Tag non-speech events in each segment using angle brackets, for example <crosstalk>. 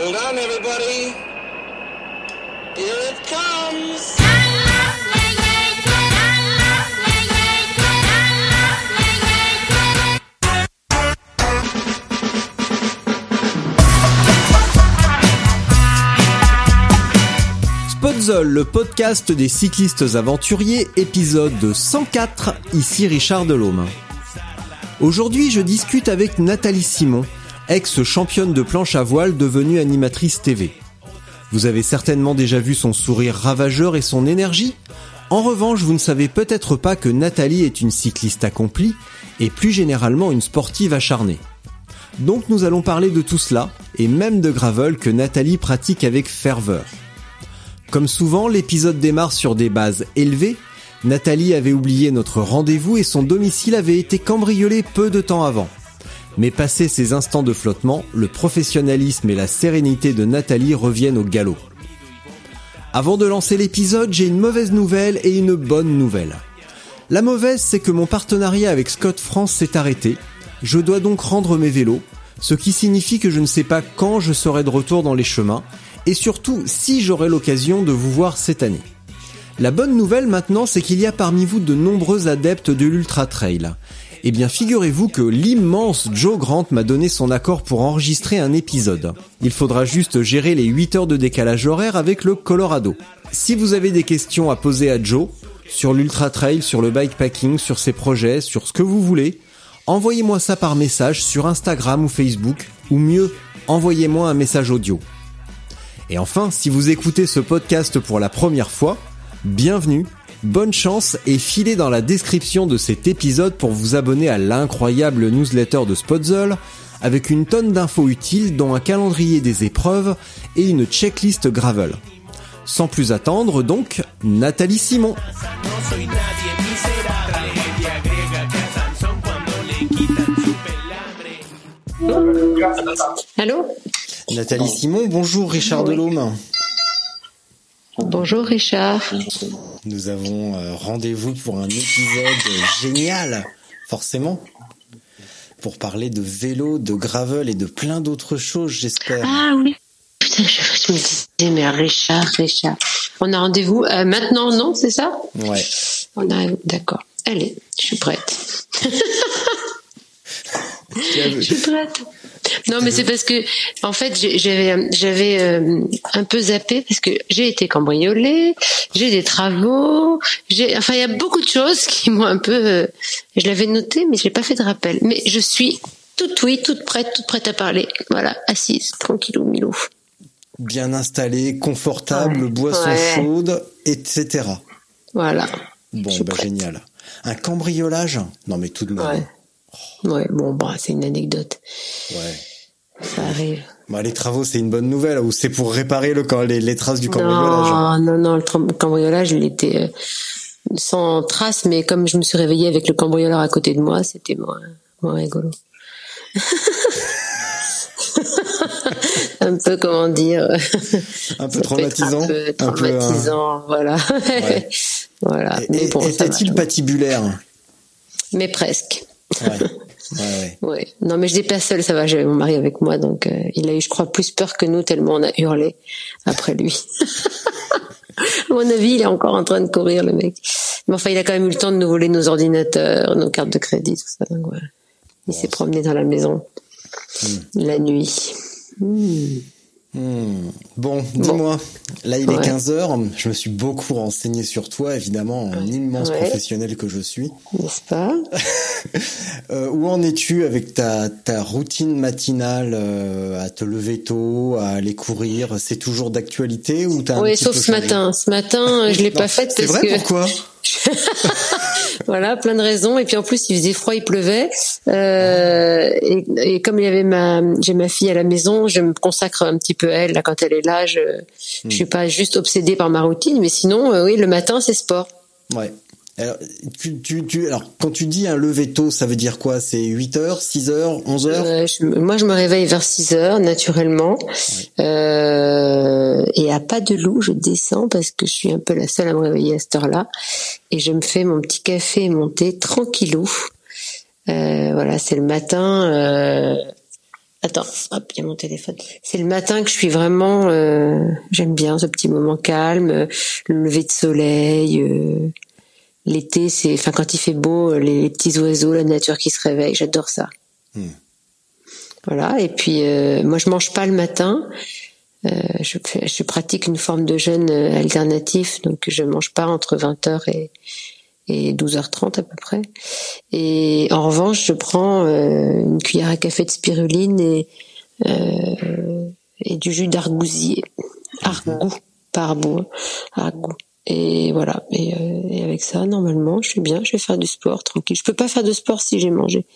Hold on, everybody. Here it comes. Spotzol, le podcast des cyclistes aventuriers, épisode 104, ici Richard Delhomme. Aujourd'hui, je discute avec Nathalie Simon, ex-championne de planche à voile devenue animatrice TV. Vous avez certainement déjà vu son sourire ravageur et son énergie En revanche, vous ne savez peut-être pas que Nathalie est une cycliste accomplie et plus généralement une sportive acharnée. Donc nous allons parler de tout cela, et même de gravel que Nathalie pratique avec ferveur. Comme souvent, l'épisode démarre sur des bases élevées. Nathalie avait oublié notre rendez-vous et son domicile avait été cambriolé peu de temps avant. Mais passé ces instants de flottement, le professionnalisme et la sérénité de Nathalie reviennent au galop. Avant de lancer l'épisode, j'ai une mauvaise nouvelle et une bonne nouvelle. La mauvaise, c'est que mon partenariat avec Scott France s'est arrêté. Je dois donc rendre mes vélos, ce qui signifie que je ne sais pas quand je serai de retour dans les chemins, et surtout si j'aurai l'occasion de vous voir cette année. La bonne nouvelle maintenant, c'est qu'il y a parmi vous de nombreux adeptes de l'Ultra Trail. Eh bien, figurez-vous que l'immense Joe Grant m'a donné son accord pour enregistrer un épisode. Il faudra juste gérer les 8 heures de décalage horaire avec le Colorado. Si vous avez des questions à poser à Joe, sur l'Ultra Trail, sur le bikepacking, sur ses projets, sur ce que vous voulez, envoyez-moi ça par message sur Instagram ou Facebook, ou mieux, envoyez-moi un message audio. Et enfin, si vous écoutez ce podcast pour la première fois, bienvenue, bonne chance et filez dans la description de cet épisode pour vous abonner à l'incroyable newsletter de Spotzol avec une tonne d'infos utiles dont un calendrier des épreuves et une checklist gravel. Sans plus attendre donc, Nathalie Simon. Allô? Nathalie Simon, bonjour Richard Delhomme. Bonjour Richard. Nous avons euh, rendez-vous pour un épisode génial, forcément, pour parler de vélo, de gravel et de plein d'autres choses, j'espère. Ah oui. Putain, je, je me disais, mais Richard, Richard. On a rendez-vous euh, maintenant, non, c'est ça? Ouais. On a, d'accord. Allez, je suis prête. <laughs> Je suis prête. Non, mais c'est parce que, en fait, j'avais, j'avais euh, un peu zappé parce que j'ai été cambriolée, j'ai des travaux, j'ai, enfin, il y a beaucoup de choses qui m'ont un peu. euh, je l'avais noté, mais je n'ai pas fait de rappel. Mais je suis toute oui, toute prête, toute prête à parler. Voilà, assise, tranquillou, milou. Bien installé, confortable, Ouais. boisson Ouais. chaude, etc. Voilà. Bon, bah génial. Un cambriolage? Non mais tout de même. Ouais. Ouais, bon, bah, c'est une anecdote. Ouais. Ça arrive. Bah, les travaux, c'est une bonne nouvelle, ou c'est pour réparer le, camp- les, les traces du cambriolage Non, non, non, le cambriolage, il était euh, sans trace, mais comme je me suis réveillée avec le cambrioleur à côté de moi, c'était moins, moins rigolo. <laughs> un peu, comment dire, Un peu ça traumatisant Un peu Un peu, hein. traumatisant, voilà. Ouais. <laughs> voilà. Et- mais bon, Était-il patibulaire? Mais presque. Ouais. ouais, ouais. Ouais. Non, mais je n'étais pas seule, ça va. J'avais mon mari avec moi, donc euh, il a eu, je crois, plus peur que nous tellement on a hurlé après lui. <laughs> à mon avis, il est encore en train de courir, le mec. Mais enfin, il a quand même eu le temps de nous voler nos ordinateurs, nos cartes de crédit, tout ça. Donc, voilà. Il s'est promené dans la maison la nuit. Hmm. Hmm. Bon, dis-moi, là il est Ouais. 15h, je me suis beaucoup renseigné sur toi, évidemment, en immense Ouais. professionnel que je suis. N'est-ce pas? <laughs> Euh, où en es-tu avec ta, ta routine matinale euh, à te lever tôt, à aller courir? C'est toujours d'actualité ou t'as Oui, sauf peu ce matin. Ce matin, <laughs> je l'ai pas faite C'est vrai, que pourquoi? <laughs> voilà, plein de raisons. Et puis en plus, il faisait froid, il pleuvait. Euh, et, et, comme il y avait ma, j'ai ma fille à la maison, je me consacre un petit peu à elle. Là, quand elle est là, je, je suis pas juste obsédée par ma routine, mais sinon, euh, oui, le matin, c'est sport. Ouais. Alors, tu, tu, tu, alors, quand tu dis un lever tôt, ça veut dire quoi? C'est 8 heures, 6 heures, 11 heures? Euh, je, Moi, je me réveille vers 6 heures, naturellement. Euh, et à pas de loup, je descends parce que je suis un peu la seule à me réveiller à cette heure-là. Et je me fais mon petit café et mon thé tranquillou. Euh, voilà, c'est le matin. Euh... Attends, hop, il y a mon téléphone. C'est le matin que je suis vraiment. Euh, j'aime bien ce petit moment calme, le lever de soleil. Euh, l'été, c'est, enfin, quand il fait beau, les, petits oiseaux, la nature qui se réveille, j'adore ça. Hmm. Voilà. Et puis, euh, moi, je mange pas le matin. Euh, je, je, pratique une forme de jeûne alternatif, donc je mange pas entre 20h et, et 12h30 à peu près. Et en revanche, je prends euh, une cuillère à café de spiruline et, euh, et du jus d'argousier. Argou, pas argou. Et voilà. Et, euh, et, avec ça, normalement, je suis bien. Je vais faire du sport tranquille. Je peux pas faire de sport si j'ai mangé.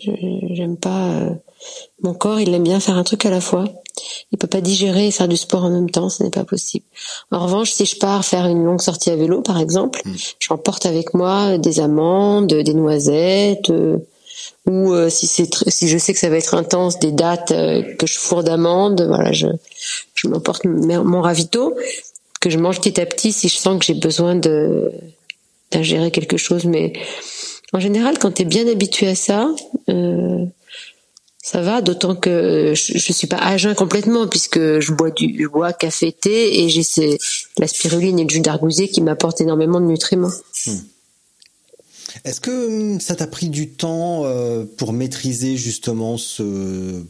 J'aime pas. Euh, mon corps, il aime bien faire un truc à la fois. Il peut pas digérer et faire du sport en même temps. Ce n'est pas possible. En revanche, si je pars faire une longue sortie à vélo, par exemple, mm. j'emporte avec moi des amandes, des noisettes. Euh, ou si c'est si je sais que ça va être intense des dates que je fourre d'amandes voilà je je m'emporte mon ravito que je mange petit à petit si je sens que j'ai besoin d'ingérer quelque chose. Mais en général, quand tu es bien habitué à ça, euh, ça va. D'autant que je, je suis pas à jeun complètement puisque je bois du bois, café, thé et j'ai la spiruline et le jus d'argousier qui m'apportent énormément de nutriments. Hmm. Est-ce que hum, ça t'a pris du temps euh, pour maîtriser justement ce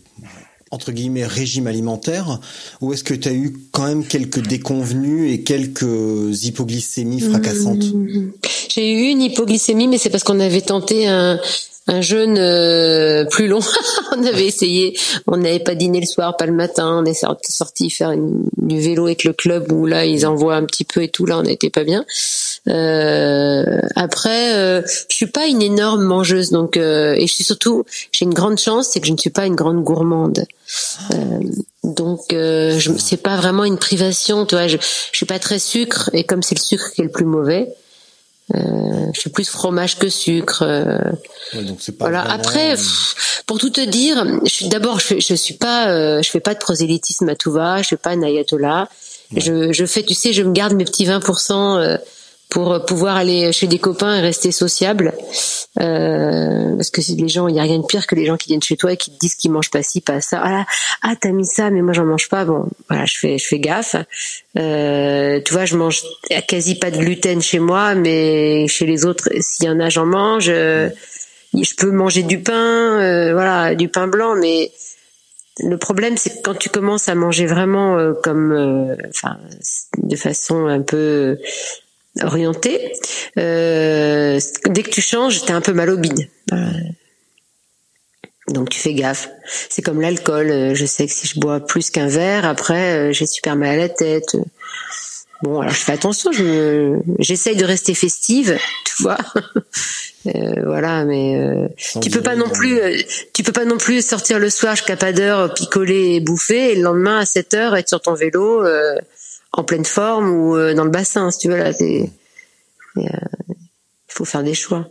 entre guillemets régime alimentaire ou est-ce que tu as eu quand même quelques déconvenues et quelques hypoglycémies fracassantes? Mmh. J'ai eu une hypoglycémie mais c'est parce qu'on avait tenté un un jeûne euh, plus long. <laughs> on avait essayé, on n'avait pas dîné le soir, pas le matin. On est sorti faire du vélo avec le club où là ils envoient un petit peu et tout. Là on n'était pas bien. Euh, après, euh, je suis pas une énorme mangeuse, donc euh, et je suis surtout, j'ai une grande chance, c'est que je ne suis pas une grande gourmande. Euh, donc, je c'est pas vraiment une privation, tu vois. Je, je suis pas très sucre, et comme c'est le sucre qui est le plus mauvais, je suis plus fromage que sucre. voilà. Après, pour tout te dire, d'abord, je, je suis pas, je fais pas de prosélytisme à tout va. Je suis pas un ayatollah. Je, je fais, tu sais, je me garde mes petits 20% pour pouvoir aller chez des copains et rester sociable. Euh, parce que les gens, il y a rien de pire que les gens qui viennent chez toi et qui te disent qu'ils mangent pas ci, pas ça. Ah, ah t'as mis ça, mais moi j'en mange pas. Bon, voilà, je fais, je fais gaffe. Euh, tu vois, je mange quasi pas de gluten chez moi, mais chez les autres, s'il y en a, j'en mange. Euh, je peux manger du pain, euh, voilà, du pain blanc, mais le problème, c'est que quand tu commences à manger vraiment euh, comme, enfin, de façon un peu orienté. Euh, dès que tu changes, t'es un peu mal au bide. Donc tu fais gaffe. C'est comme l'alcool. Euh, je sais que si je bois plus qu'un verre, après euh, j'ai super mal à la tête. Bon, alors je fais attention. Je j'essaye de rester festive, tu vois. <laughs> voilà, mais tu peux pas non plus, tu peux pas non plus sortir le soir jusqu'à pas d'heure, picoler et bouffer, et le lendemain à 7 heures être sur ton vélo en pleine forme ou euh, dans le bassin, si tu veux là. Il euh, faut faire des choix.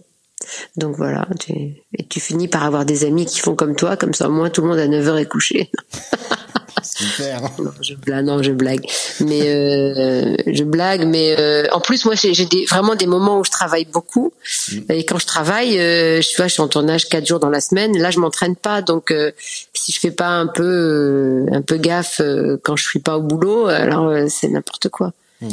Donc voilà, tu, et tu finis par avoir des amis qui font comme toi, comme ça au moins tout le monde à 9h est couché. <laughs> Super. Non, je blague, non, je blague. Mais euh, je blague, mais euh, en plus moi j'ai des, vraiment des moments où je travaille beaucoup. Mm. Et quand je travaille, euh, je, vois, je suis en tournage quatre jours dans la semaine. Là, je m'entraîne pas, donc euh, si je fais pas un peu un peu gaffe quand je suis pas au boulot, alors c'est n'importe quoi. Mm.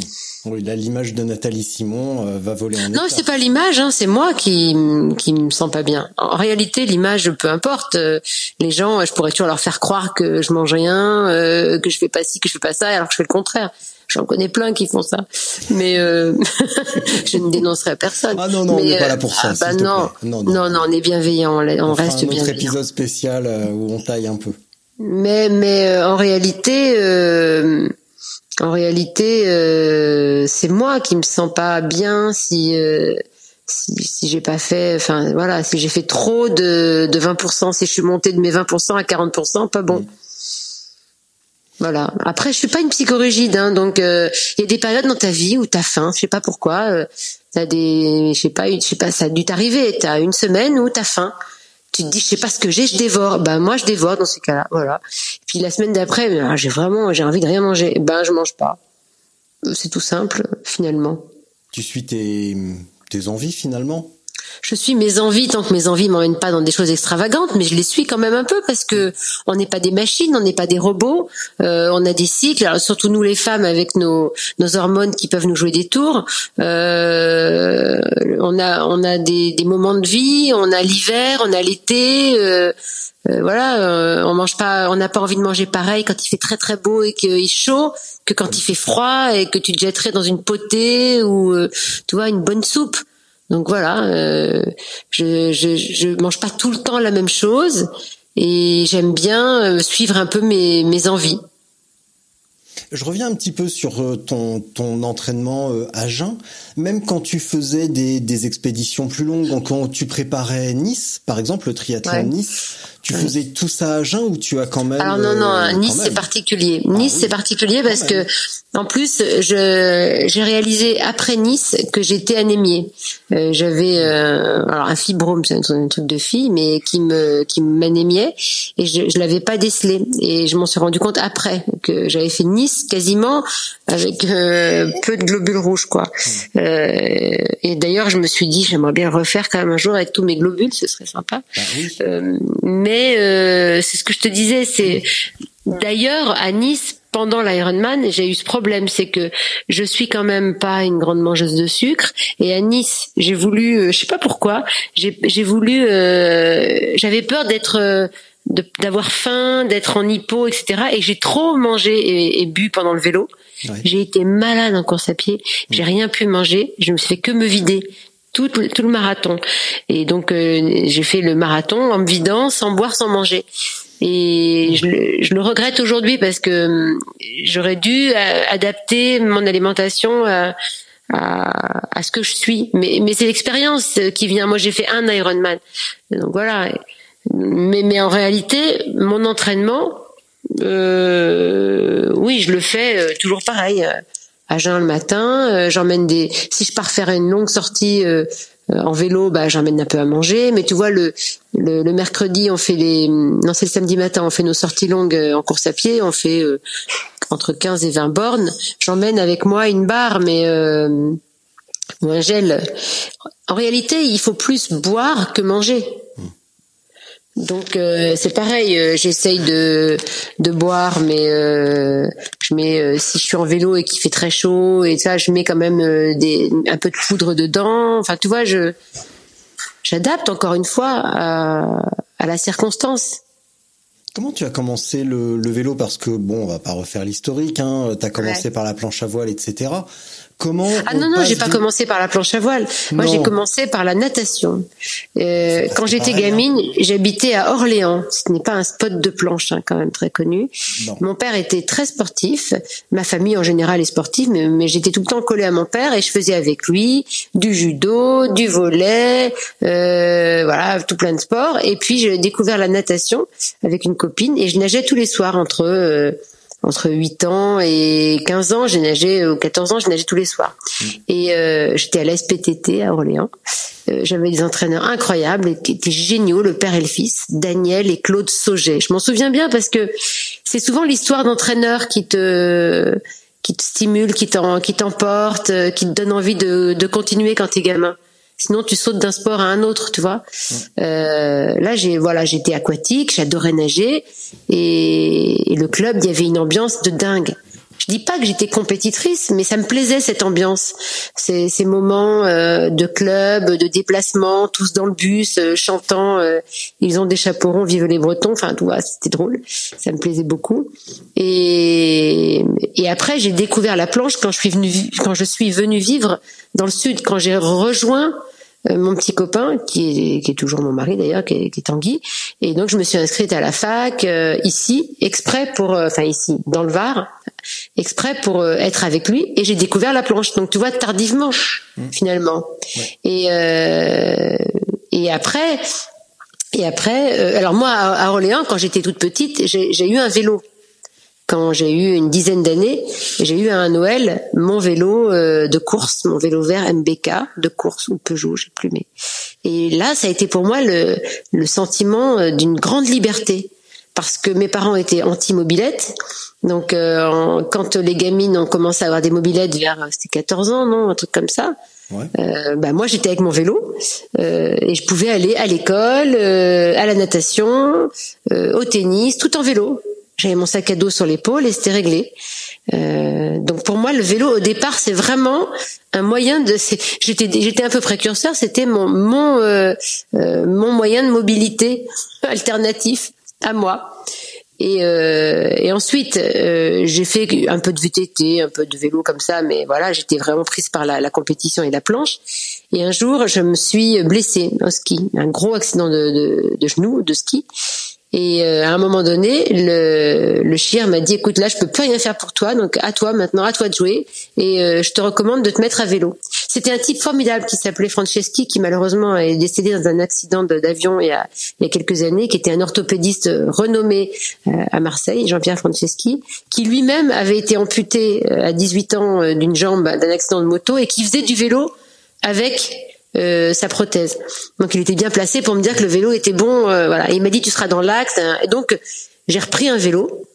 Oui, là, l'image de Nathalie Simon euh, va voler en Non, c'est pas l'image, hein, c'est moi qui qui me sens pas bien. En réalité, l'image, peu importe. Euh, les gens, je pourrais toujours leur faire croire que je mange rien, euh, que je fais pas ci, que je fais pas ça, alors que je fais le contraire. J'en connais plein qui font ça, mais <laughs> je ne dénoncerai personne. Ah non non, mais, on n'est pas là pour ça. Ah, bah non. non. non, non, on est bienveillant, on, on reste un autre autre épisode spécial où on taille un peu. Mais mais en réalité. Euh, en réalité, euh, c'est moi qui me sens pas bien si euh, si, si j'ai pas fait, enfin voilà, si j'ai fait trop de, de 20%, si je suis montée de mes 20% à 40%, pas bon. Voilà. Après, je suis pas une psychorigide, hein, donc euh, il y a des périodes dans ta vie où t'as faim. Je sais pas pourquoi. Euh, t'as des, je sais pas, je sais pas, ça a dû t'arriver. T'as une semaine où t'as faim. Tu te dis, je sais pas ce que j'ai, je dévore. Ben moi, je dévore dans ces cas-là. Voilà. Puis la semaine d'après, ah, j'ai vraiment, j'ai envie de rien manger. Ben je mange pas. C'est tout simple, finalement. Tu suis tes envies finalement? Je suis mes envies tant que mes envies m'emmènent pas dans des choses extravagantes, mais je les suis quand même un peu parce que on n'est pas des machines, on n'est pas des robots, euh, on a des cycles. Surtout nous les femmes avec nos, hormones qui peuvent nous jouer des tours. Euh, on a on a des, moments de vie, on a l'hiver, on a l'été. Euh, voilà, on mange pas, on n'a pas envie de manger pareil quand il fait très très beau et qu'il est chaud que quand il fait froid et que tu te jetterais dans une potée ou tu vois une bonne soupe. Donc voilà, euh, je, je je mange pas tout le temps la même chose et j'aime bien euh, suivre un peu mes mes envies. Je reviens un petit peu sur euh, ton, ton entraînement euh, à jeun. Même quand tu faisais des, des expéditions plus longues, quand tu préparais Nice, par exemple, le triathlon Nice, tu faisais tout ça à jeun ou tu as quand même Alors non non, euh, Nice c'est particulier. Ah nice c'est particulier parce que en plus je j'ai réalisé après Nice que j'étais anémiée. Euh, j'avais euh, alors un fibrome, c'est un, truc de fille, mais qui me qui m'anémiait et je je l'avais pas décelé et je m'en suis rendu compte après que j'avais fait Nice quasiment avec peu de globules rouges quoi. Hmm. et d'ailleurs je me suis dit j'aimerais bien refaire quand même un jour avec tous mes globules, ce serait sympa. Bah mais euh, c'est ce que je te disais. C'est d'ailleurs à Nice pendant l'Ironman, j'ai eu ce problème, c'est que je suis quand même pas une grande mangeuse de sucre. Et à Nice, j'ai voulu, euh, je sais pas pourquoi, j'ai voulu, euh, j'avais peur d'être d'avoir faim, d'être en hypo, etc. Et j'ai trop mangé et, bu pendant le vélo. J'ai été malade en course à pied. J'ai rien pu manger. Je me suis fait que me vider tout, tout le marathon. Et donc euh, j'ai fait le marathon en me vidant, sans boire, sans manger. Et je, je le regrette aujourd'hui parce que hum, j'aurais dû euh, adapter mon alimentation à, à, à, ce que je suis. Mais, mais c'est l'expérience qui vient. Moi, j'ai fait un Ironman. Donc voilà. Mais, mais en réalité, mon entraînement, euh, oui, je le fais euh, toujours pareil à jeun le matin. Euh, j'emmène des. Si je pars faire une longue sortie euh, euh, en vélo, bah j'emmène un peu à manger. Mais tu vois, le, le, le mercredi, on fait les. Non, c'est le samedi matin, on fait nos sorties longues en course à pied. On fait entre 15 et 20 bornes. J'emmène avec moi une barre, mais ou un gel. En réalité, il faut plus boire que manger. Donc euh, c'est pareil, euh, j'essaye de de boire, mais euh, je mets si je suis en vélo et qu'il fait très chaud et ça, je mets quand même des un peu de poudre dedans. Enfin, tu vois, je j'adapte encore une fois à, à la circonstance. Comment tu as commencé le, le, vélo? Parce que bon, on va pas refaire l'historique. Hein, tu as commencé par la planche à voile, etc. Comment Ah non non, j'ai pas commencé par la planche à voile. Moi, j'ai commencé par la natation. Euh, quand j'étais gamine, j'habitais à Orléans. Ce n'est pas un spot de planche, hein, quand même très connu. Mon père était très sportif. Ma famille en général est sportive, mais, j'étais tout le temps collée à mon père et je faisais avec lui du judo, du volet, euh, voilà, tout plein de sports. Et puis j'ai découvert la natation avec une copine et je nageais tous les soirs entre euh, entre 8 ans et 15 ans, j'ai nagé, ou 14 ans, j'ai nagé tous les soirs. Mm. Et euh, j'étais à la SPTT à Orléans. Euh, J'avais des entraîneurs incroyables qui étaient géniaux, le père et le fils, Daniel et Claude Sauget. Je m'en souviens bien parce que c'est souvent l'histoire d'entraîneurs qui te qui te stimule, qui t'emporte, euh, qui te donne envie de, de continuer quand t'es gamin. Sinon, tu sautes d'un sport à un autre, tu vois. Euh, là, j'ai voilà, j'étais aquatique, j'adorais nager, et, le club, il y avait une ambiance de dingue. Je dis pas que j'étais compétitrice, mais ça me plaisait cette ambiance, ces, ces moments euh, de club, de déplacement, tous dans le bus, euh, chantant. Euh, ils ont des chaperons, vive les Bretons. Enfin, tout c'était drôle. Ça me plaisait beaucoup. Et, et après, j'ai découvert la planche quand je suis venue, quand je suis venue vivre dans le sud, quand j'ai rejoint mon petit copain, qui est, qui est toujours mon mari d'ailleurs, qui est, qui est Tanguy. Et donc je me suis inscrite à la fac euh, ici, exprès pour, euh, enfin ici, dans le Var, exprès pour euh, être avec lui et j'ai découvert la planche. Donc tu vois tardivement finalement. Et euh, et après et après euh, alors moi à, à Orléans quand j'étais toute petite j'ai eu un vélo quand j'ai eu une dizaine d'années, j'ai eu un Noël mon vélo euh, de course, mon vélo vert MBK de course ou Peugeot, je sais plus mais. Et là, ça a été pour moi le, le sentiment euh, d'une grande liberté parce que mes parents étaient anti-mobilette. Donc euh, quand les gamines ont commencé à avoir des mobilettes vers c'était 14 ans, non, un truc comme ça. Ouais. Euh, bah moi j'étais avec mon vélo euh, et je pouvais aller à l'école, à la natation, au tennis, tout en vélo. J'avais mon sac à dos sur l'épaule et c'était réglé. Euh, donc pour moi, le vélo au départ, c'est vraiment un moyen de. J'étais j'étais un peu précurseur. C'était mon mon euh, euh, mon moyen de mobilité <laughs> alternatif à moi. Et, euh, et ensuite, euh, j'ai fait un peu de VTT, un peu de vélo comme ça, mais voilà, j'étais vraiment prise par la, la, compétition et la planche. Et un jour, je me suis blessée au ski, un gros accident de, de, de genou, de ski. Et euh, à un moment donné, le, le chien m'a dit "Écoute, là, je peux plus rien faire pour toi, donc à toi maintenant, à toi de jouer. Et euh, je te recommande de te mettre à vélo." C'était un type formidable qui s'appelait Franceschi, qui malheureusement est décédé dans un accident d'avion il, y a, il y a quelques années, qui était un orthopédiste renommé euh, à Marseille, Jean-Pierre Franceschi, qui lui-même avait été amputé à 18 ans d'une jambe d'un accident de moto et qui faisait du vélo avec euh, sa prothèse. Donc il était bien placé pour me dire que le vélo était bon. Euh, voilà. Et il m'a dit tu seras dans l'axe. Et donc j'ai repris un vélo.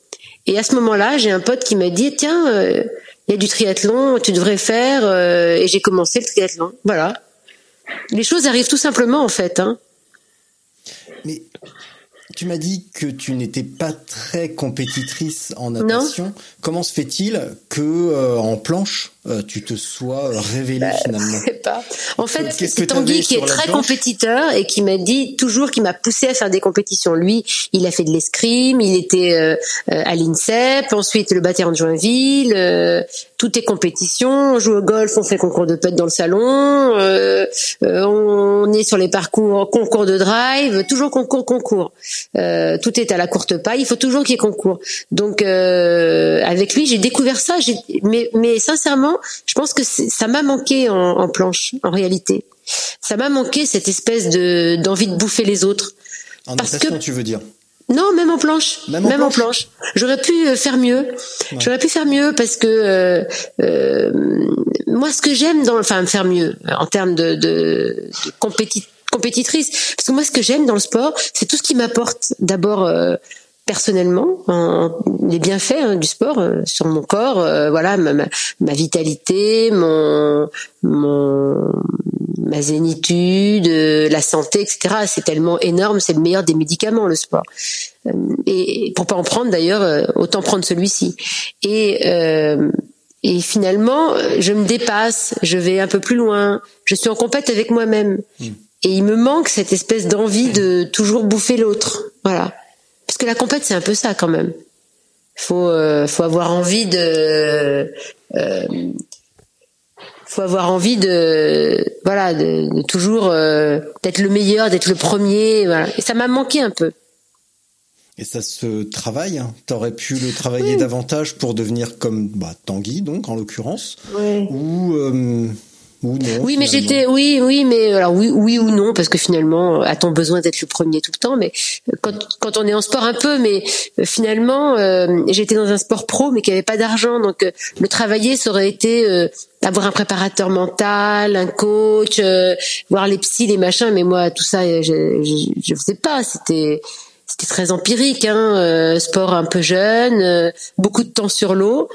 Et à ce moment-là, j'ai un pote qui m'a dit tiens, euh, il y a du triathlon, tu devrais faire. et j'ai commencé le triathlon. Voilà. Les choses arrivent tout simplement en fait. Hein. Mais tu m'as dit que tu n'étais pas très compétitrice en natation. Comment se fait-il que en planche euh, tu te sois révélé bah, finalement Je sais pas. En fait, c'est Tanguy qui est très compétiteur et qui m'a dit toujours, qui m'a poussé à faire des compétitions. Lui, il a fait de l'escrime, il était euh, euh, à l'INSEP, ensuite le bâtiment de Joinville, euh, tout est compétition. On joue au golf, on fait concours de pète dans le salon, on est sur les parcours concours de drive, toujours concours, concours. tout est à la courte paille, il faut toujours qu'il y ait concours. Donc avec lui, j'ai découvert ça, mais, mais sincèrement je pense que ça m'a manqué en, planche, en réalité. Ça m'a manqué cette espèce de d'envie de bouffer les autres. En Parce que tu veux dire non, même en planche. Même en planche. J'aurais pu euh, faire mieux. J'aurais pu faire mieux parce que euh, euh, moi, ce que j'aime dans, enfin, faire mieux en termes de, de, compétitrice, parce que moi, ce que j'aime dans le sport, c'est tout ce qui m'apporte d'abord personnellement les bienfaits hein, du sport euh, sur mon corps euh, voilà ma, ma, vitalité mon mon ma zénitude euh, la santé etc c'est tellement énorme c'est le meilleur des médicaments le sport. Et pour pas en prendre d'ailleurs autant prendre celui-ci. Et et finalement je me dépasse je vais un peu plus loin je suis en compète avec moi-même. Mmh. et il me manque cette espèce d'envie de toujours bouffer l'autre voilà parce que la compète, c'est un peu ça quand même. Faut, euh, faut avoir envie de, euh, faut avoir envie de, voilà, de, toujours euh, d'être le meilleur, d'être le premier, voilà. Et ça m'a manqué un peu. Et ça se travaille. Hein. T'aurais pu le travailler davantage pour devenir comme bah, Tanguy, donc en l'occurrence, oui. ou euh, oui, mais j'étais, oui, oui, mais alors oui, oui ou non, parce que finalement, a-t-on besoin d'être le premier tout le temps Mais quand, quand on est en sport un peu, mais euh, finalement, euh, j'étais dans un sport pro, mais qui avait pas d'argent, donc euh, le travailler, ça aurait été euh, avoir un préparateur mental, un coach, voir les psys, les machins. Mais moi, tout ça, je, je, je faisais pas. C'était c'était très empirique, hein, euh, sport un peu jeune, euh, beaucoup de temps sur l'eau,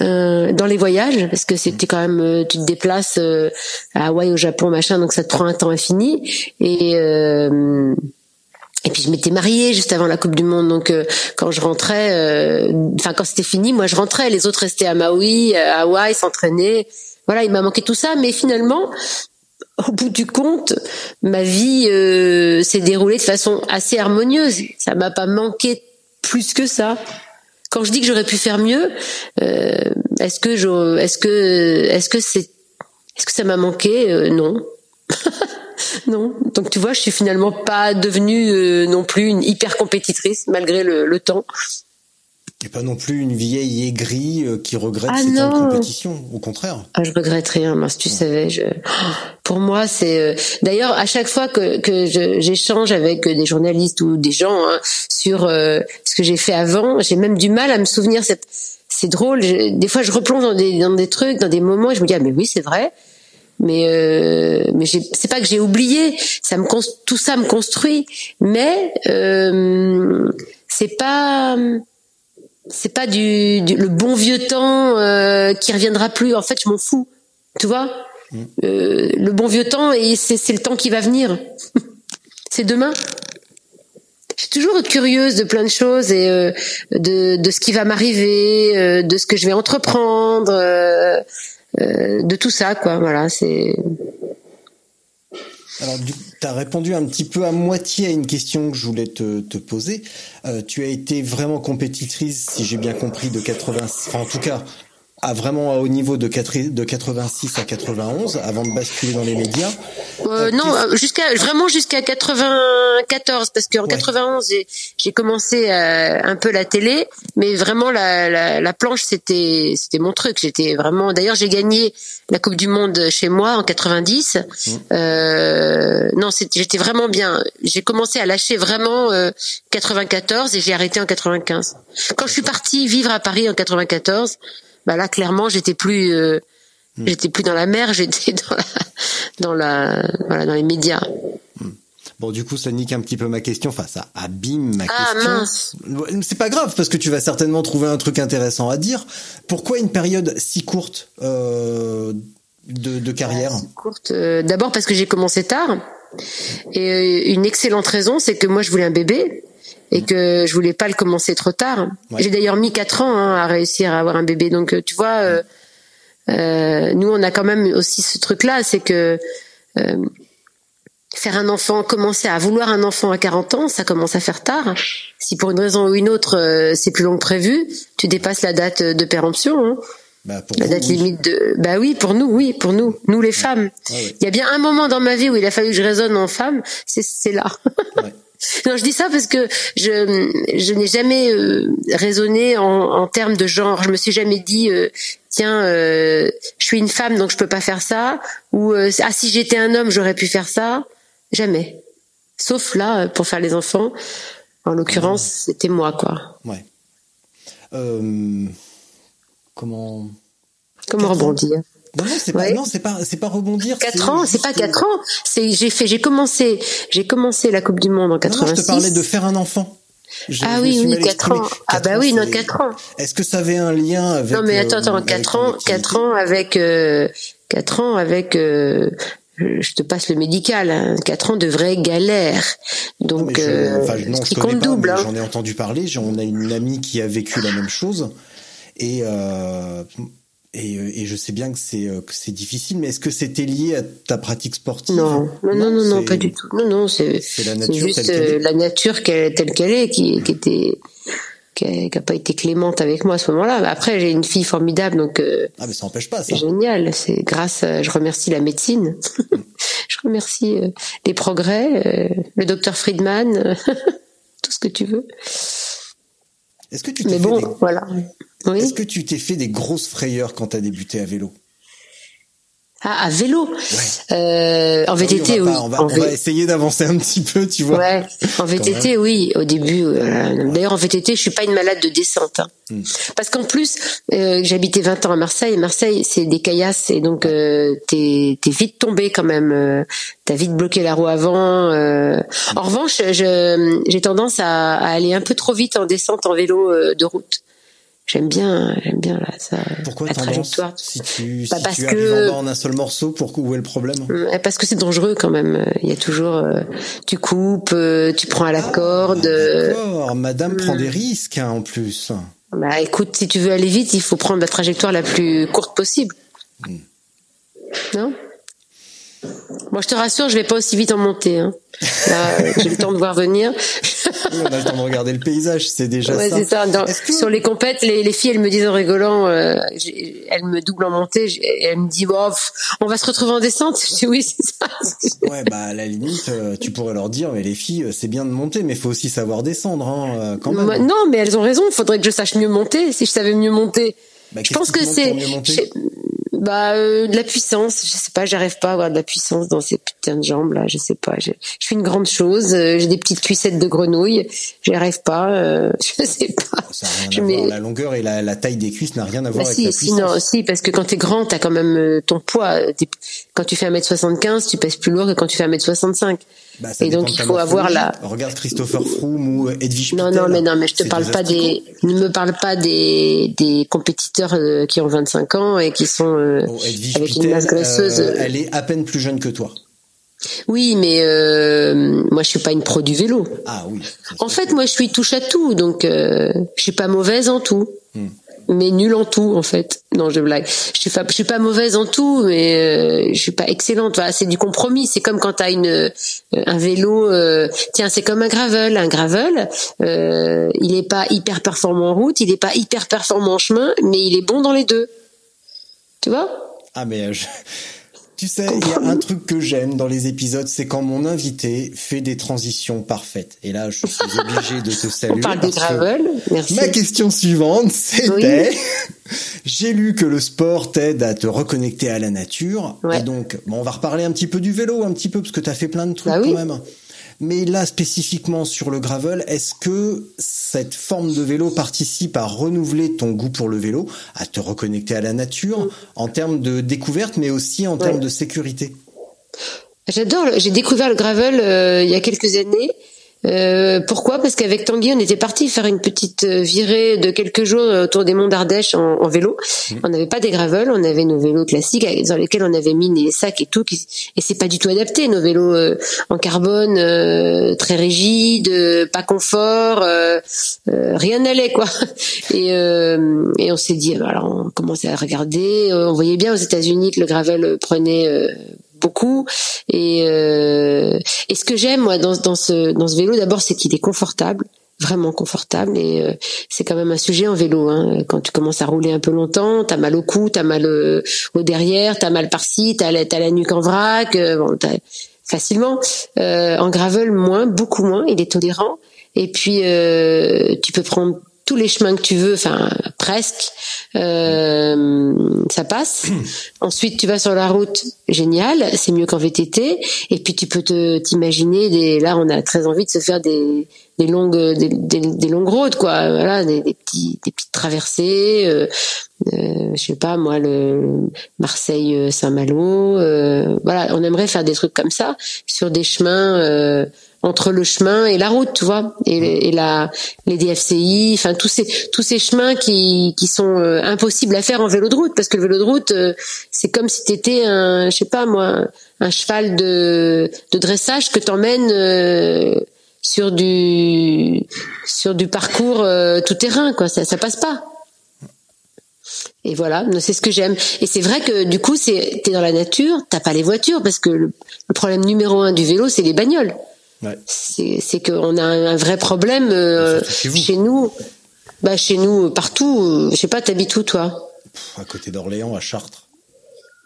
euh, dans les voyages, parce que c'était quand même, tu te déplaces à Hawaï, au Japon, machin, donc ça te prend un temps infini. Et et puis je m'étais mariée juste avant la Coupe du Monde, donc quand je rentrais, enfin quand c'était fini, moi je rentrais, les autres restaient à Maui, à Hawaï, s'entraînaient. Voilà, il m'a manqué tout ça, mais finalement, au bout du compte, ma vie euh, s'est déroulée de façon assez harmonieuse. Ça m'a pas manqué plus que ça. Quand je dis que j'aurais pu faire mieux, euh, est-ce que je, est-ce que, est-ce que c'est, est-ce que ça m'a manqué? Euh, Non. <laughs> non. Donc tu vois, je suis finalement pas devenue non plus une hyper compétitrice malgré le temps. Et pas non plus une vieille aigrie euh, qui regrette Ah ses temps de non. compétition. Au contraire. Ah, je regrette rien, mince, tu savais. Je... Pour moi, c'est. euh, D'ailleurs, à chaque fois que, que j'échange avec des journalistes ou des gens hein, sur euh, ce que j'ai fait avant, j'ai même du mal à me souvenir. C'est, c'est drôle. je- Des fois, je replonge dans des, dans des trucs, dans des moments, et je me dis ah mais oui, c'est vrai. Mais euh, mais c'est pas que j'ai oublié. Ça me tout ça me construit, mais euh, c'est pas c'est pas du, du- le bon vieux temps euh, qui reviendra plus. En fait, je m'en fous. Tu vois, Euh, le bon vieux temps et c'est c'est le temps qui va venir. <laughs> c'est demain. Je suis toujours curieuse de plein de choses et euh, de, de ce qui va m'arriver, euh, de ce que je vais entreprendre, euh, euh, de tout ça, quoi. Voilà, c'est. Alors, tu as répondu un petit peu à moitié à une question que je voulais te, poser. Euh, tu as été vraiment compétitrice, si j'ai bien compris, de 80, enfin en tout cas, à vraiment à haut niveau de, 4 de 86 à 91, avant de basculer dans les médias. Euh, non, euh, jusqu'à vraiment jusqu'à 94 parce qu'en 91 j'ai j'ai commencé euh, un peu la télé, mais vraiment la, la, la planche c'était c'était mon truc. J'étais vraiment. D'ailleurs j'ai gagné la Coupe du Monde chez moi en 90. Euh, non, j'étais vraiment bien. J'ai commencé à lâcher vraiment euh, 94 et j'ai arrêté en 95. Quand je suis partie vivre à Paris en 94, bah là clairement j'étais plus euh, J'étais plus dans la mer, <laughs> j'étais dans la, dans la, voilà, dans les médias. Bon, du coup, ça nique un petit peu ma question. Enfin, ça abîme ma Ah, question. C'est pas grave parce que tu vas certainement trouver un truc intéressant à dire. Pourquoi une période si courte euh, de, de carrière Courte. euh, D'abord parce que j'ai commencé tard. Et une excellente raison, c'est que moi je voulais un bébé et que je voulais pas le commencer trop tard. Ouais. J'ai d'ailleurs mis quatre ans hein, à réussir à avoir un bébé. Donc euh, tu vois, euh, euh, nous on a quand même aussi ce truc-là, c'est que euh, faire un enfant, commencer à vouloir un enfant à 40 ans, ça commence à faire tard. Si pour une raison ou une autre euh, c'est plus long que prévu, tu dépasses la date de péremption. Hein. bah, pour La vous, date oui. limite de. Bah oui, pour nous, oui, pour nous, nous les femmes. Ouais, ouais. Il y a bien un moment dans ma vie où il a fallu que je raisonne en femme, c'est c'est là. <laughs> Non, je dis ça parce que je je n'ai jamais euh, raisonné en, en termes de genre. Je me suis jamais dit euh, tiens, euh, je suis une femme donc je peux pas faire ça ou euh, ah si j'étais un homme j'aurais pu faire ça. Jamais. Sauf là euh, pour faire les enfants. En l'occurrence, c'était moi quoi. Ouais. Euh, comment Comment rebondir? Non, non, c'est pas, non, c'est pas, c'est pas rebondir. Quatre ans, c'est pas quatre ans. C'est j'ai fait, j'ai commencé, j'ai commencé la Coupe du Monde en Non, non, 86. je te parlais de faire un enfant. Je- Ah je oui, oui, mal quatre exprimé. ans. Ah bah oui, non, c'est- quatre ans. Est-ce que ça avait un lien avec Non mais attends, euh, attends, quatre ton ans, activité quatre ans avec, euh, quatre ans avec, euh, je te passe le médical, hein, quatre ans de vraie galère. Non, Donc, je, euh, enfin, non, ce qui compte pas, double. Hein. J'en ai entendu parler. On a une amie qui a vécu la même chose. Et, euh, et, euh, et je sais bien que c'est euh, que c'est difficile, mais est-ce que c'était lié à ta pratique sportive? Non, non, non, non, pas du tout. Non, non, c'est juste telle qu'elle euh, est. la nature telle qu'elle est, qui, qui était, qui a, qui a pas été clémente avec moi à ce moment-là. Après, j'ai une fille formidable, donc. euh, Ah, mais ça n'empêche pas ça. C'est génial. C'est grâce. À, je remercie la médecine. <laughs> je remercie euh, les progrès, le docteur Friedman, <laughs> tout ce que tu veux. Est-ce que tu t'es fait des- voilà. Oui. Est-ce que tu t'es fait des grosses frayeurs quand t'as débuté à vélo? Ah, à vélo. Euh, en VTT, on oui. pas- on va, on va essayer d'avancer un petit peu, tu vois. Ouais, en VTT, oui, au début. euh, D'ailleurs, en VTT, je suis pas une malade de descente. hein. Hmm. Parce qu'en plus, euh, j'habitais 20 ans à Marseille. et Marseille, c'est des caillasses, et donc euh, t'es t'es vite tombé quand même. euh, T'as vite bloqué la roue avant. euh. En revanche, j'ai tendance à, à aller un peu trop vite en descente en vélo euh, de route. J'aime bien, j'aime bien là, ça, Pourquoi la trajectoire. Si tu, Bah, si parce tu que- en bas en un seul morceau, pour où est le problème? Euh, Parce que c'est dangereux quand même. Il y a toujours, euh, tu coupes, euh, tu prends à la corde. euh, D'accord, madame prend des risques hein, en plus. Bah écoute, si tu veux aller vite, il faut prendre la trajectoire la plus courte possible. Non? Moi, je te rassure, je vais pas aussi vite en montée. Hein. Là, j'ai le temps de voir venir. On a le temps de regarder le paysage, c'est déjà Ouais, ça. c'est ça. Dans- Est-ce que- Sur les compètes, les, les filles, elles me disent en rigolant, euh, elles me doublent en montée, elles me disent, oh, on va se retrouver en descente. Je dis oui, <laughs> c'est ça. Ouais, bah à la limite, euh, tu pourrais leur dire, mais les filles, euh, c'est bien de monter, mais faut aussi savoir descendre, hein, quand même. Non, mais elles ont raison. Il faudrait que je sache mieux monter. Si je savais mieux monter, Bah, je pense que c'est, bah, euh, de la puissance. Je sais pas, j'arrive pas à avoir de la puissance dans ces putains de jambes là. Je sais pas. Je, je suis une grande chose. euh, J'ai des petites cuissettes de grenouille. J'y arrive pas. euh, <laughs> je sais pas. Ça rien Je à mets- voir. La longueur et la, la taille des cuisses n'a rien à voir Bah avec si, la si, non, puissance. si, parce que quand t'es grand, t'as quand même euh, ton poids. Quand tu fais 1m75, tu pèses plus lourd que quand tu fais 1m65. Bah, ça Et donc il faut avoir la. Regarde Christopher Froome ou Edwige Non, non, mais non, mais je te parle pas des. Ne me parle pas des des compétiteurs euh, qui ont 25 ans et qui sont euh, Edwige avec une masse graisseuse. euh, elle est à peine plus jeune que toi. Oui, mais euh, moi je suis pas une pro du vélo. Ah oui. En fait, moi je suis touche à tout, donc euh, je suis pas mauvaise en tout. Hmm. Mais nulle en tout en fait. Non, je blague. Je suis pas, je suis pas mauvaise en tout, mais euh, je suis pas excellente. Voilà, c'est du compromis. C'est comme quand t'as une euh, un vélo. euh, tiens, c'est comme un gravel. Un gravel, euh, il est pas hyper performant en route, il est pas hyper performant en chemin, mais il est bon dans les deux. Tu vois? Ah mais euh, je- tu sais, il y a un truc que j'aime dans les épisodes, c'est quand mon invité fait des transitions parfaites. Et là, je suis obligé de te saluer. On parle que gravel. Merci. Ma question suivante, c'était, <laughs> j'ai lu que le sport t'aide à te reconnecter à la nature. Ouais. Et donc, bon, on va reparler un petit peu du vélo, un petit peu, parce que t'as fait plein de trucs Bah oui. quand même. Mais là, spécifiquement sur le gravel, est-ce que cette forme de vélo participe à renouveler ton goût pour le vélo, à te reconnecter à la nature, en termes de découverte, mais aussi en termes de sécurité? J'adore. J'ai découvert le gravel euh, il y a quelques années. Euh, pourquoi? Parce qu'avec Tanguy, on était parti faire une petite euh, virée de quelques jours euh, autour des monts d'Ardèche en, en vélo. On n'avait pas des gravels, on avait nos vélos classiques dans lesquels on avait mis les sacs et tout. qui- et c'est pas du tout adapté. Nos vélos euh, en carbone, euh, très rigides, pas confort, rien n'allait quoi. <laughs> Et, euh, et on s'est dit, alors on commençait à regarder. On voyait bien aux États-Unis que le gravel prenait euh, beaucoup. Et euh, et ce que j'aime moi dans dans ce dans ce vélo d'abord c'est qu'il est confortable vraiment confortable. Et euh, c'est quand même un sujet en vélo hein. quand tu commences à rouler un peu longtemps t'as mal au cou t'as mal euh, au derrière t'as mal par-ci t'as la, t'as la nuque en vrac euh, bon facilement Euh, en gravel moins beaucoup moins. Il est tolérant. Et puis euh, tu peux prendre tous les chemins que tu veux, enfin presque, euh, ça passe. <clears throat> Ensuite, tu vas sur la route, génial, c'est mieux qu'en VTT. Et puis tu peux te t'imaginer des. Là, on a très envie de se faire des des longues des, des, des longues routes, quoi. Voilà, des, des petits des petites traversées. Euh, euh, je sais pas moi, le Marseille Saint-Malo. Euh, voilà, on aimerait faire des trucs comme ça sur des chemins. Entre le chemin et la route, tu vois, et, et la, les DFCI, enfin tous ces tous ces chemins qui qui sont euh, impossibles à faire en vélo de route parce que le vélo de route euh, c'est comme si t'étais un je sais pas moi un cheval de de dressage que t'emmènes euh, sur du sur du parcours euh, tout terrain quoi ça ça passe pas et voilà, c'est ce que j'aime. Et c'est vrai que du coup, c'est t'es dans la nature, t'as pas les voitures parce que le, le problème numéro un du vélo, c'est les bagnoles. Ouais. C'est qu'on a un, vrai problème euh, chez nous. Bah chez nous partout. euh, Je sais pas, t'habites où toi? Pff, À côté d'Orléans, à Chartres.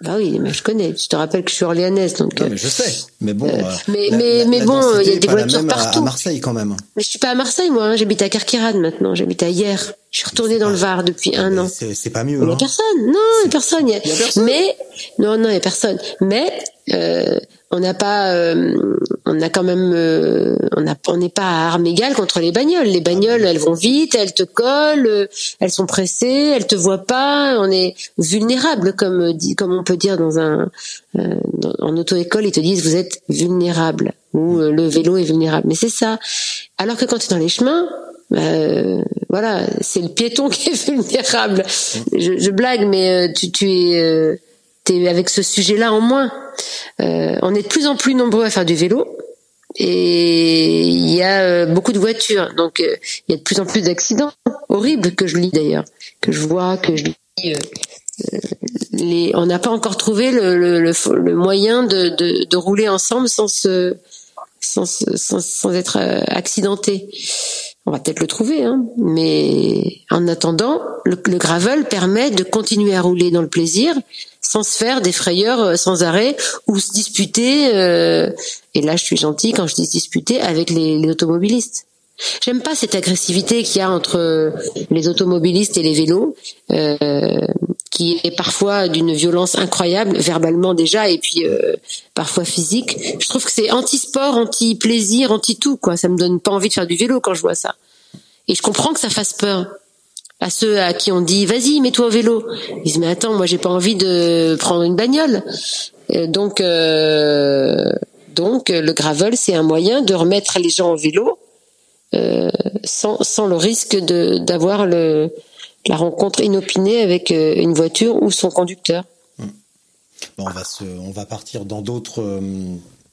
Bah oui, mais je connais. Je te rappelle que je suis orléanaise, donc. Non, euh, mais je sais. Mais bon. Euh, euh, mais- la- mais- la- mais la bon, il y a des voitures partout. À Marseille, quand même. Mais je suis pas à Marseille, moi. hein. J'habite à Carquérade maintenant. J'habite à hier. Je suis retournée dans le Var depuis un Mais an. C'est pas mieux. Il y a hein. personne. Non, il y a personne. Il y a- Il y a personne Mais non, non, il y a personne. Mais euh, on n'a pas, euh, on a quand même, euh, on a, on n'est pas à armes égales contre les bagnoles. Les bagnoles, elles vont vite, elles te collent, elles sont pressées, elles te voient pas. On est vulnérable, comme comme on peut dire dans un, euh, dans- en auto-école, ils te disent vous êtes vulnérable ou euh, le vélo est vulnérable. Mais c'est ça. Alors que quand tu es dans les chemins, euh, voilà, c'est le piéton <laughs> qui est vulnérable. Je, je blague, mais euh, tu, tu es, euh, t'es avec ce sujet-là en moins. Euh, on est de plus en plus nombreux à faire du vélo et il y a euh, beaucoup de voitures, donc il y a de plus en plus d'accidents horribles que je lis d'ailleurs, que je vois, que je lis. les, on n'a pas encore trouvé le, le, le, le moyen de, de, de rouler ensemble sans se sans, sans, sans être accidenté. On va peut-être le trouver, hein. mais en attendant, le, le, gravel permet de continuer à rouler dans le plaisir sans se faire des frayeurs euh, sans arrêt ou se disputer. Euh, et là, je suis gentille quand je dis disputer avec les automobilistes. J'aime pas cette agressivité qu'il y a entre les automobilistes et les vélos, euh, qui est parfois d'une violence incroyable, verbalement déjà, et puis euh, parfois physique. Je trouve que c'est anti-sport, anti-plaisir, anti-tout, quoi. Ça me donne pas envie de faire du vélo quand je vois ça. Et je comprends que ça fasse peur à ceux à qui on dit vas-y mets-toi au vélo. Ils disent mais attends moi j'ai pas envie de prendre une bagnole. donc euh, donc le gravel c'est un moyen de remettre les gens au vélo euh, sans, sans le risque de d'avoir le la rencontre inopinée avec euh, une voiture ou son conducteur. Bon, on va se, on va partir dans d'autres. Euh,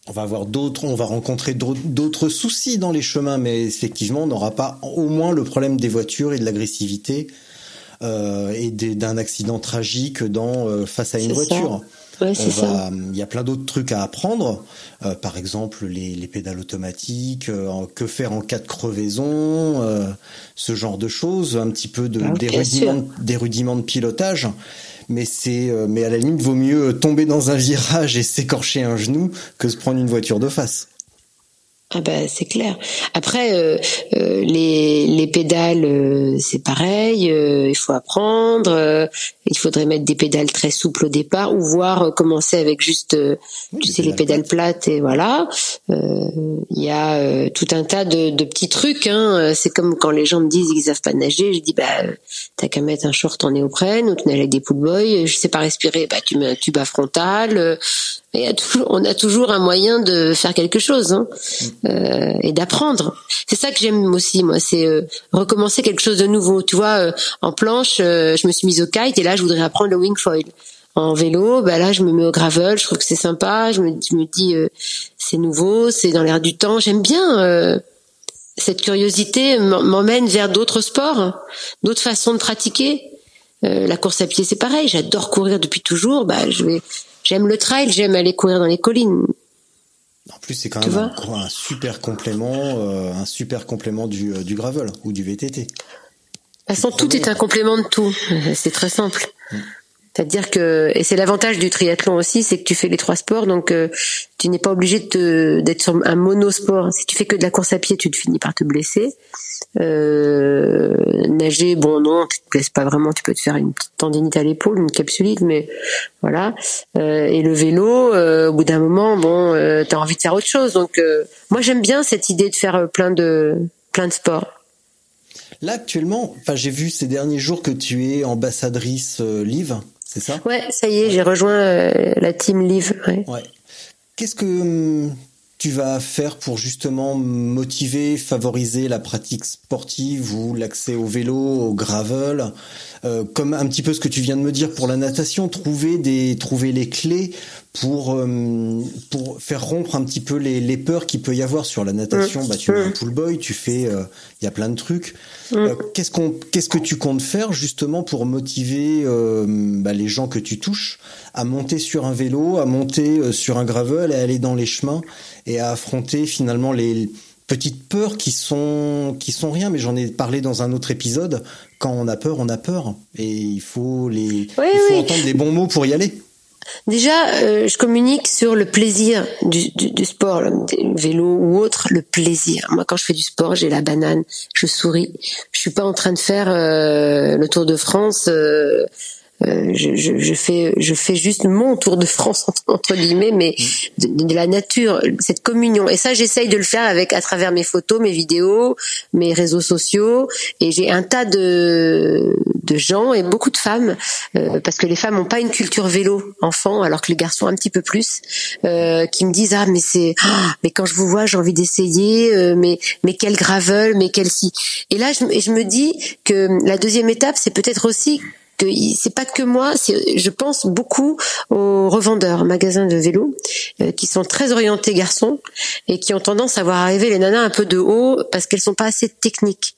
on va avoir d'autres, on va rencontrer d'autres soucis dans les chemins, mais effectivement, on n'aura pas au moins le problème des voitures et de l'agressivité euh, et d'un accident tragique dans face à une voiture. Ça. Ouais, c'est ça. Il y a plein d'autres trucs à apprendre. Euh, par exemple, les, les pédales automatiques, euh, que faire en cas de crevaison, euh, ce genre de choses, un petit peu de Ah, des, rudiments, des rudiments de pilotage. Mais c'est, euh, mais à la limite, vaut mieux tomber dans un virage et s'écorcher un genou que se prendre une voiture de face. Ah bah c'est clair. Après euh, euh, les, les pédales euh, c'est pareil, euh, il faut apprendre. euh, il faudrait mettre des pédales très souples au départ ou voir euh, commencer avec juste euh, Oui, tu sais les pédales plates et voilà. Euh, Il y a euh, tout un tas de, de petits trucs. Hein. C'est comme quand les gens me disent qu'ils savent pas nager, je dis bah t'as qu'à mettre un short en néoprène ou tu nages avec des pool boys. Je sais pas respirer, bah tu mets un tube à frontal. A toujours, on a toujours un moyen de faire quelque chose hein, euh, et d'apprendre. C'est ça que j'aime aussi, moi, c'est euh, recommencer quelque chose de nouveau. Tu vois, euh, en planche, euh, je me suis mise au kite et là, je voudrais apprendre le wing foil. En vélo, bah là, je me mets au gravel. Je trouve que c'est sympa. Je me, je me dis, euh, c'est nouveau, c'est dans l'air du temps. J'aime bien. euh, cette curiosité m'emmène vers d'autres sports, d'autres façons de pratiquer. Euh, la course à pied, c'est pareil. J'adore courir depuis toujours. Bah, je vais, j'aime le trail, j'aime aller courir dans les collines. En plus, c'est quand même un, un super complément, euh, un super complément du, euh, du gravel ou du VTT. De toute façon, tout est un complément de tout. <laughs> C'est très simple. C'est-à-dire que et c'est l'avantage du triathlon aussi, c'est que tu fais les trois sports, donc euh, tu n'es pas obligé d'être sur un monosport. Si tu fais que de la course à pied, tu te finis par te blesser. Euh, nager, bon non, tu te blesses pas vraiment, tu peux te faire une petite tendinite à l'épaule, une capsulite, mais voilà. Euh, et le vélo, au bout d'un moment, bon, euh, t'as envie de faire autre chose. Donc moi j'aime bien cette idée de faire plein de plein de sports. Là, actuellement, enfin, j'ai vu ces derniers jours que tu es ambassadrice Live, c'est ça? Ouais, ça y est, j'ai rejoint euh, la team Live. Ouais. Ouais. Qu'est-ce que hum, tu vas faire pour justement motiver, favoriser la pratique sportive ou l'accès au vélo, au gravel, euh, comme un petit peu ce que tu viens de me dire pour la natation, trouver des, trouver les clés pour hum, pour faire rompre un petit peu les, les peurs qu'il peut y avoir sur la natation. Bah, tu es un pool boy, tu fais, euh, il y a plein de trucs. Euh, qu'est-ce qu'on, qu'est-ce que tu comptes faire justement pour motiver euh, bah, les gens que tu touches à monter sur un vélo, à monter euh, sur un gravel, à aller dans les chemins et à affronter finalement les petites peurs qui sont qui sont rien. Mais j'en ai parlé dans un autre épisode. Quand on a peur, on a peur et il faut les, Oui, il faut oui. entendre les bons mots pour y aller. Déjà, euh, je communique sur le plaisir du, du, du sport, le vélo ou autre, le plaisir. Moi, quand je fais du sport, j'ai la banane, je souris. Je suis pas en train de faire euh, le Tour de France. euh, euh, je, je, fais, je fais juste mon Tour de France <laughs> entre, guillemets, mais de, la nature, cette communion. Et ça, j'essaye de le faire avec à travers mes photos, mes vidéos, mes réseaux sociaux. Et j'ai un tas de, de gens et beaucoup de femmes, euh, parce que les femmes n'ont pas une culture vélo enfant, alors que les garçons un petit peu plus, euh, qui me disent ah mais c'est, ah, mais quand je vous vois, j'ai envie d'essayer, euh, mais mais quel gravel, mais quel si. Et là, je, je me dis que la deuxième étape, c'est peut-être aussi il- c'est pas que moi, je pense beaucoup aux revendeurs, magasins de vélos, euh, qui sont très orientés garçons et qui ont tendance à voir arriver les nanas un peu de haut parce qu'elles sont pas assez techniques.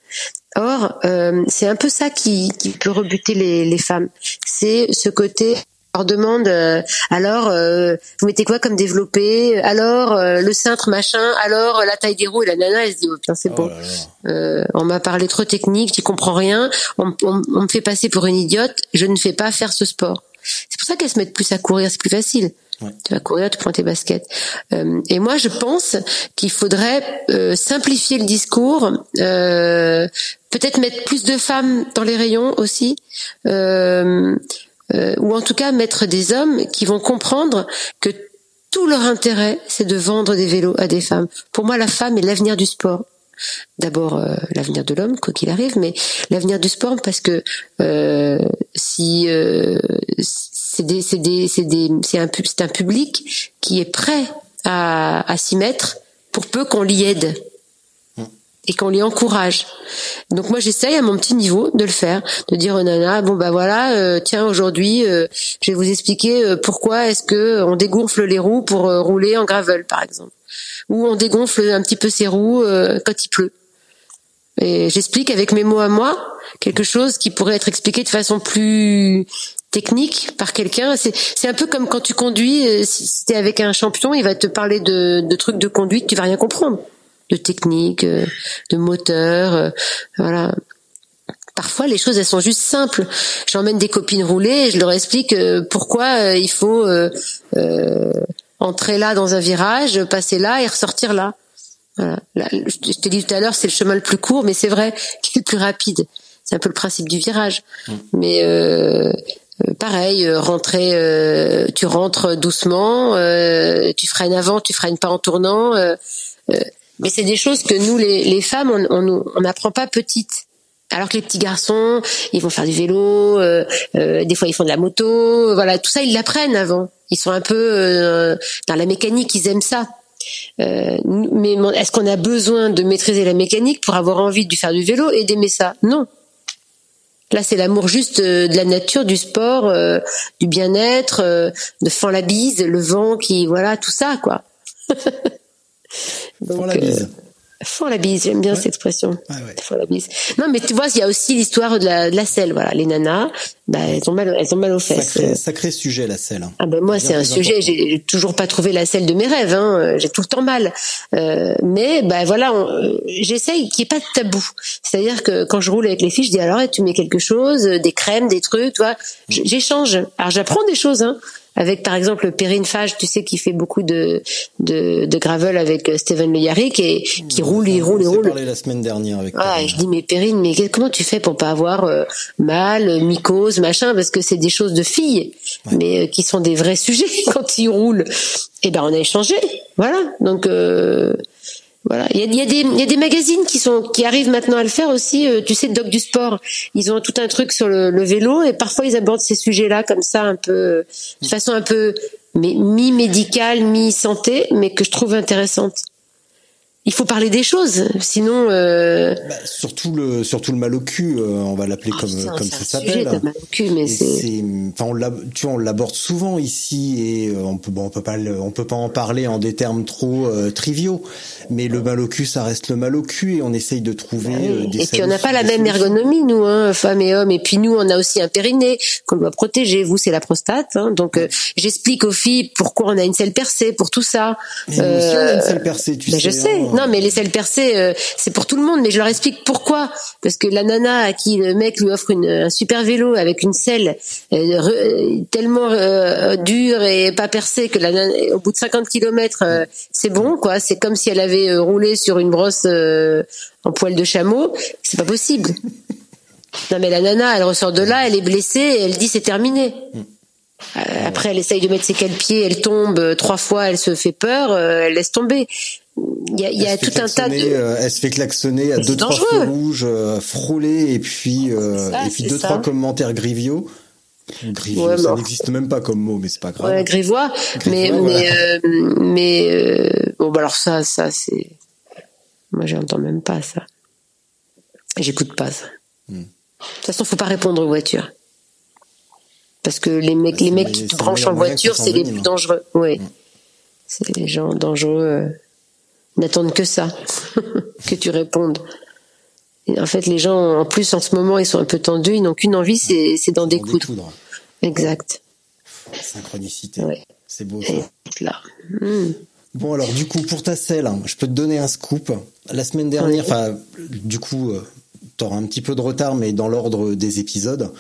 Or, euh, c'est un peu ça qui, qui peut rebuter les, les femmes. C'est ce côté leur demande euh, alors euh, vous mettez quoi comme développé? Alors euh, le cintre machin alors la taille des roues et la nana elle se dit oh, putain c'est Oh bon. Euh, on m'a parlé trop technique tu comprends rien. On, on- on me fait passer pour une idiote je ne fais pas faire ce sport. C'est pour ça qu'elles se mettent plus à courir c'est plus facile. Ouais. tu vas courir tu prends tes baskets. Euh, et moi je pense qu'il faudrait euh, simplifier le discours euh, peut-être mettre plus de femmes dans les rayons aussi. Euh, euh, ou en tout cas mettre des hommes qui vont comprendre que tout leur intérêt, c'est de vendre des vélos à des femmes. Pour moi, la femme est l'avenir du sport. D'abord euh, l'avenir de l'homme, quoi qu'il arrive, mais l'avenir du sport parce que euh, si c'est des, c'est des, c'est un, c'est un public qui est prêt à s'y mettre pour peu qu'on l'y aide et qu'on les encourage. Donc moi j'essaye à mon petit niveau de le faire, de dire aux nanas bon bah voilà euh, tiens aujourd'hui euh, je vais vous expliquer euh, pourquoi est-ce que on dégonfle les roues pour euh, rouler en gravel par exemple ou on dégonfle un petit peu ses roues euh, quand il pleut. Et j'explique avec mes mots à moi quelque chose qui pourrait être expliqué de façon plus technique par quelqu'un. C'est un peu comme quand tu conduis, euh, si, si t'es avec un champion, il va te parler de, de trucs de conduite, tu vas rien comprendre, de technique, euh, de moteur, euh, voilà. Parfois, les choses elles sont juste simples. J'emmène des copines rouler et je leur explique euh, pourquoi il faut euh, euh, entrer là dans un virage, passer là et ressortir là. Voilà. Là, je te dis tout à l'heure, c'est le chemin le plus court, mais c'est vrai <laughs> qu'il est le plus rapide. C'est un peu le principe du virage. Mais euh, euh, pareil, rentrer, euh, tu rentres doucement, euh, tu freines avant, tu freines pas en tournant. Euh, euh, mais c'est des choses que nous, les, les femmes, on on nous- on n'apprend pas petites. Alors que les petits garçons, ils vont faire du vélo, euh, euh, des fois ils font de la moto, voilà, tout ça ils l'apprennent avant. Ils sont un peu euh, dans la mécanique, ils aiment ça. Euh, mais est-ce qu'on a besoin de maîtriser la mécanique pour avoir envie de faire du vélo et d'aimer ça? Non. Là, c'est l'amour juste euh, de la nature, du sport, euh, du bien-être, euh, de fend la bise, le vent qui, voilà, tout ça, quoi. <laughs> Font Donc, la euh, bise. Fond la bise, j'aime bien cette expression. Ouais, ouais. La bise. Non, mais tu vois, il y a aussi l'histoire de la, de la selle, voilà. Les nanas, bah, elles ont mal, elles ont mal aux fesses. Sacré, sacré sujet, la selle. hein. Ah ben moi c'est un sujet, j'ai toujours pas trouvé la selle de mes rêves, hein. euh, j'ai tout le temps mal. Euh, mais ben voilà, euh, j'essaye qu'il n'y ait pas de tabou. C'est-à-dire que quand je roule avec les filles, je dis alors eh, tu mets quelque chose, euh, des crèmes, des trucs, tu vois. J'échange. Alors j'apprends des choses, hein. Avec par exemple Perrine Fage, tu sais, qui fait beaucoup de de, de gravel avec euh, Steven Le Yarrick et qui roule, il roule, il roule. parlé la semaine dernière avec Ah, je dis mais Perrine, mais comment tu fais pour pas avoir euh, mal, euh, mycose, machin, parce que c'est des choses de filles, mais euh, qui sont des vrais <laughs> sujets quand ils roulent. Et ben on a échangé, voilà. Donc euh, voilà, il y a, y a y a des magazines qui sont qui arrivent maintenant à le faire aussi. euh, tu sais, Doc du sport, ils ont tout un truc sur le, le vélo et parfois ils abordent ces sujets-là comme ça un peu de façon un peu mi médicale, mi santé, mais que je trouve intéressante. Il faut parler des choses, sinon. Euh, Bah, surtout le surtout le mal au cul, euh, on va l'appeler comme Putain, comme c'est ça un sujet, s'appelle. enfin on tu vois, on l'aborde souvent ici et euh, on peut bon on peut pas on peut pas en parler en des termes trop euh, triviaux mais le mal au cul ça reste le mal au cul et on essaye de trouver euh, des Et puis on n'a pas la même ergonomie, nous, hein, femmes et hommes. Et puis nous, on a aussi un périnée qu'on doit protéger. Vous, c'est la prostate. Hein, donc euh, j'explique aux filles pourquoi on a une selle percée, pour tout ça. Mais nous aussi, on a une selle percée, tu ben, sais. je sais. hein. Non, mais les selles percées, euh, c'est pour tout le monde. Mais je leur explique pourquoi. Parce que la nana à qui le mec lui offre une, un super vélo avec une selle euh, euh, tellement dure et pas percée que la nana, au bout de 50 kilomètres, euh, c'est bon, quoi. C'est comme si elle avait roulé sur une brosse en poil de chameau. C'est pas possible. Non mais la nana, elle ressort de là, elle est blessée, elle dit c'est terminé. Après, elle essaye de mettre ses pieds, elle tombe trois fois, elle se fait peur, elle laisse tomber. Il y a, y a tout un tas de. euh, elle se fait klaxonner à deux c'est trois dangereux. feux rouges, euh, frôler et puis euh, ça, et puis deux ça. trois commentaires griviaux. Griviaux, Ouais, ça bon. n'existe même pas comme mot, mais c'est pas grave. Ouais, grivois. Mais Grivois, mais voilà. euh, mais euh, bon bah alors ça ça c'est moi j'entends même pas ça. J'écoute pas ça. Hmm. De toute façon, faut pas répondre aux voitures. Parce que les mecs, Bah, les le mecs qui te branchent en voiture, c'est les plus dangereux. Oui. Hmm. C'est les gens dangereux. N'attendent que ça, <laughs> que tu répondes. Et en fait, les gens, en plus, en ce moment, ils sont un peu tendus. Ils n'ont qu'une envie, c'est, c'est d'en découdre. découdre. Exact. Synchronicité. Ouais. C'est beau. Et Ça. là. Hmm. Bon alors du coup pour ta selle, hein, je peux te donner un scoop. La semaine dernière, Oui. enfin du coup euh, t'auras un petit peu de retard, mais dans l'ordre des épisodes,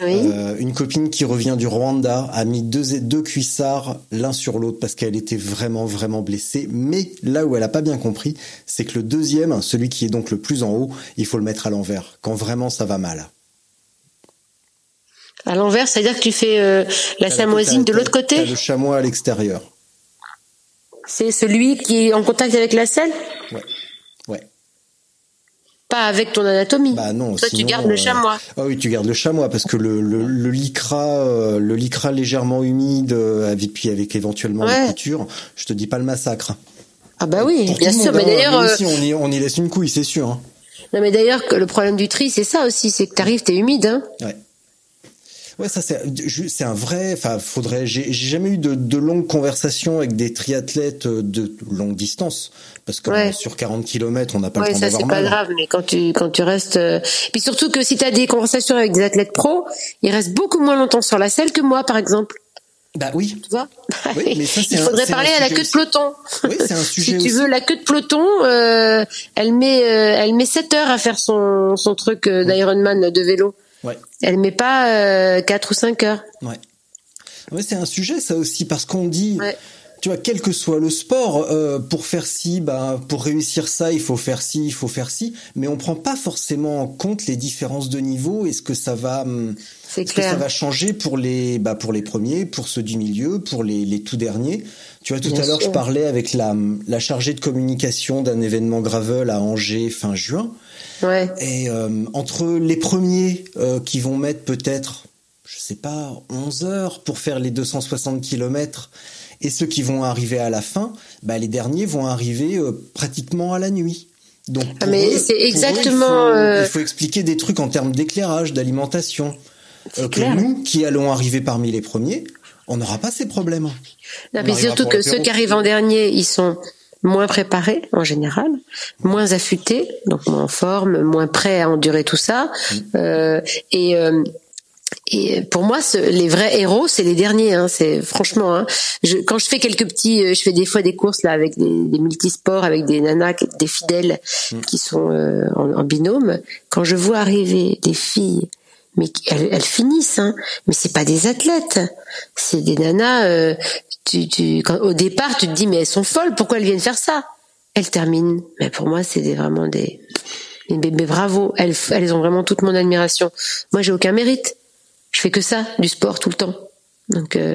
Oui. euh, une copine qui revient du Rwanda a mis deux deux cuissards l'un sur l'autre parce qu'elle était vraiment vraiment blessée. Mais là où elle a pas bien compris, c'est que le deuxième, celui qui est donc le plus en haut, il faut le mettre à l'envers quand vraiment ça va mal. À l'envers, c'est-à-dire que tu fais euh, la samoisine de l'autre côté le chamois à l'extérieur. C'est celui qui est en contact avec la selle? Ouais. Pas avec ton anatomie. Bah non. Toi, tu sinon, gardes le euh, chamois. Ah oui, tu gardes le chamois parce que le, le, le lycra, euh, le lycra légèrement humide, euh, avec puis avec éventuellement Ouais. des coutures, je te dis pas le massacre. Ah bah oui, Pour bien sûr. monde, Mais hein. d'ailleurs, euh, aussi, on y, on y laisse une couille, c'est sûr. hein. non mais d'ailleurs, le problème du tri, c'est ça aussi, c'est que t'arrives, t'es humide. Hein. Ouais. Ouais, ça c'est c'est un vrai. Enfin, faudrait. J'ai jamais eu de, de longues conversations avec des triathlètes euh, de longue distance parce que Ouais. sur 40 km, on n'a pas Ouais, le temps ça c'est pas mal. grave, mais quand tu quand tu restes, euh, puis surtout que si t'as des conversations avec des athlètes pros, ils restent beaucoup moins longtemps sur la selle que moi, par exemple. Bah oui. Tu vois? Oui, mais ça, <laughs> Il faudrait un parler à la queue de peloton. Oui, c'est un <laughs> sujet si tu aussi. veux la queue de peloton, euh, elle met euh, elle met 7 heures à faire son son truc d'Ironman de vélo. Ouais. Elle met pas euh, 4 ou 5 heures. Ouais. Ouais, c'est un sujet ça aussi parce qu'on dit, Ouais. tu vois, quel que soit le sport, euh, pour faire ci, bah, pour réussir ça, il faut faire ci, il faut faire ci, mais on prend pas forcément en compte les différences de niveau et ce que ça va, hum, que ça va changer pour les, bah, pour les premiers, pour ceux du milieu, pour les, les tout derniers. Tu vois, tout Bien à l'heure, je parlais avec la, la chargée de communication d'un événement gravel à Angers fin juin. Ouais. Et euh, entre les premiers euh, qui vont mettre peut-être, je sais pas, 11 heures pour faire les 260 kilomètres et ceux qui vont arriver à la fin, bah, les derniers vont arriver euh, pratiquement à la nuit. Donc Ah, mais c'est eux, exactement, il, faut, il faut expliquer des trucs en termes d'éclairage, d'alimentation. Que nous, qui allons arriver parmi les premiers, on n'aura pas ces problèmes. Non, On mais surtout que ceux qui arrivent en dernier, ils sont moins préparés en général, moins affûtés, donc moins en forme, moins prêts à endurer tout ça. Mm. Euh, et euh, et pour moi, ce- les vrais héros, c'est les derniers. Hein, c'est franchement. Hein, je, quand je fais quelques petits, euh, je fais des fois des courses là avec des, des multisports, avec des nanas, des fidèles Mm. qui sont euh, en, en binôme. Quand je vois arriver des filles, mais elles, finissent, hein, mais c'est pas des athlètes, c'est des nanas. euh, tu, au départ, tu te dis mais elles sont folles. Pourquoi elles viennent faire ça? Elles terminent. Mais pour moi, c'est des, vraiment des mais- mais bravo, elles, elles ont vraiment toute mon admiration. Moi, j'ai aucun mérite. Je fais que ça, du sport tout le temps. Donc euh,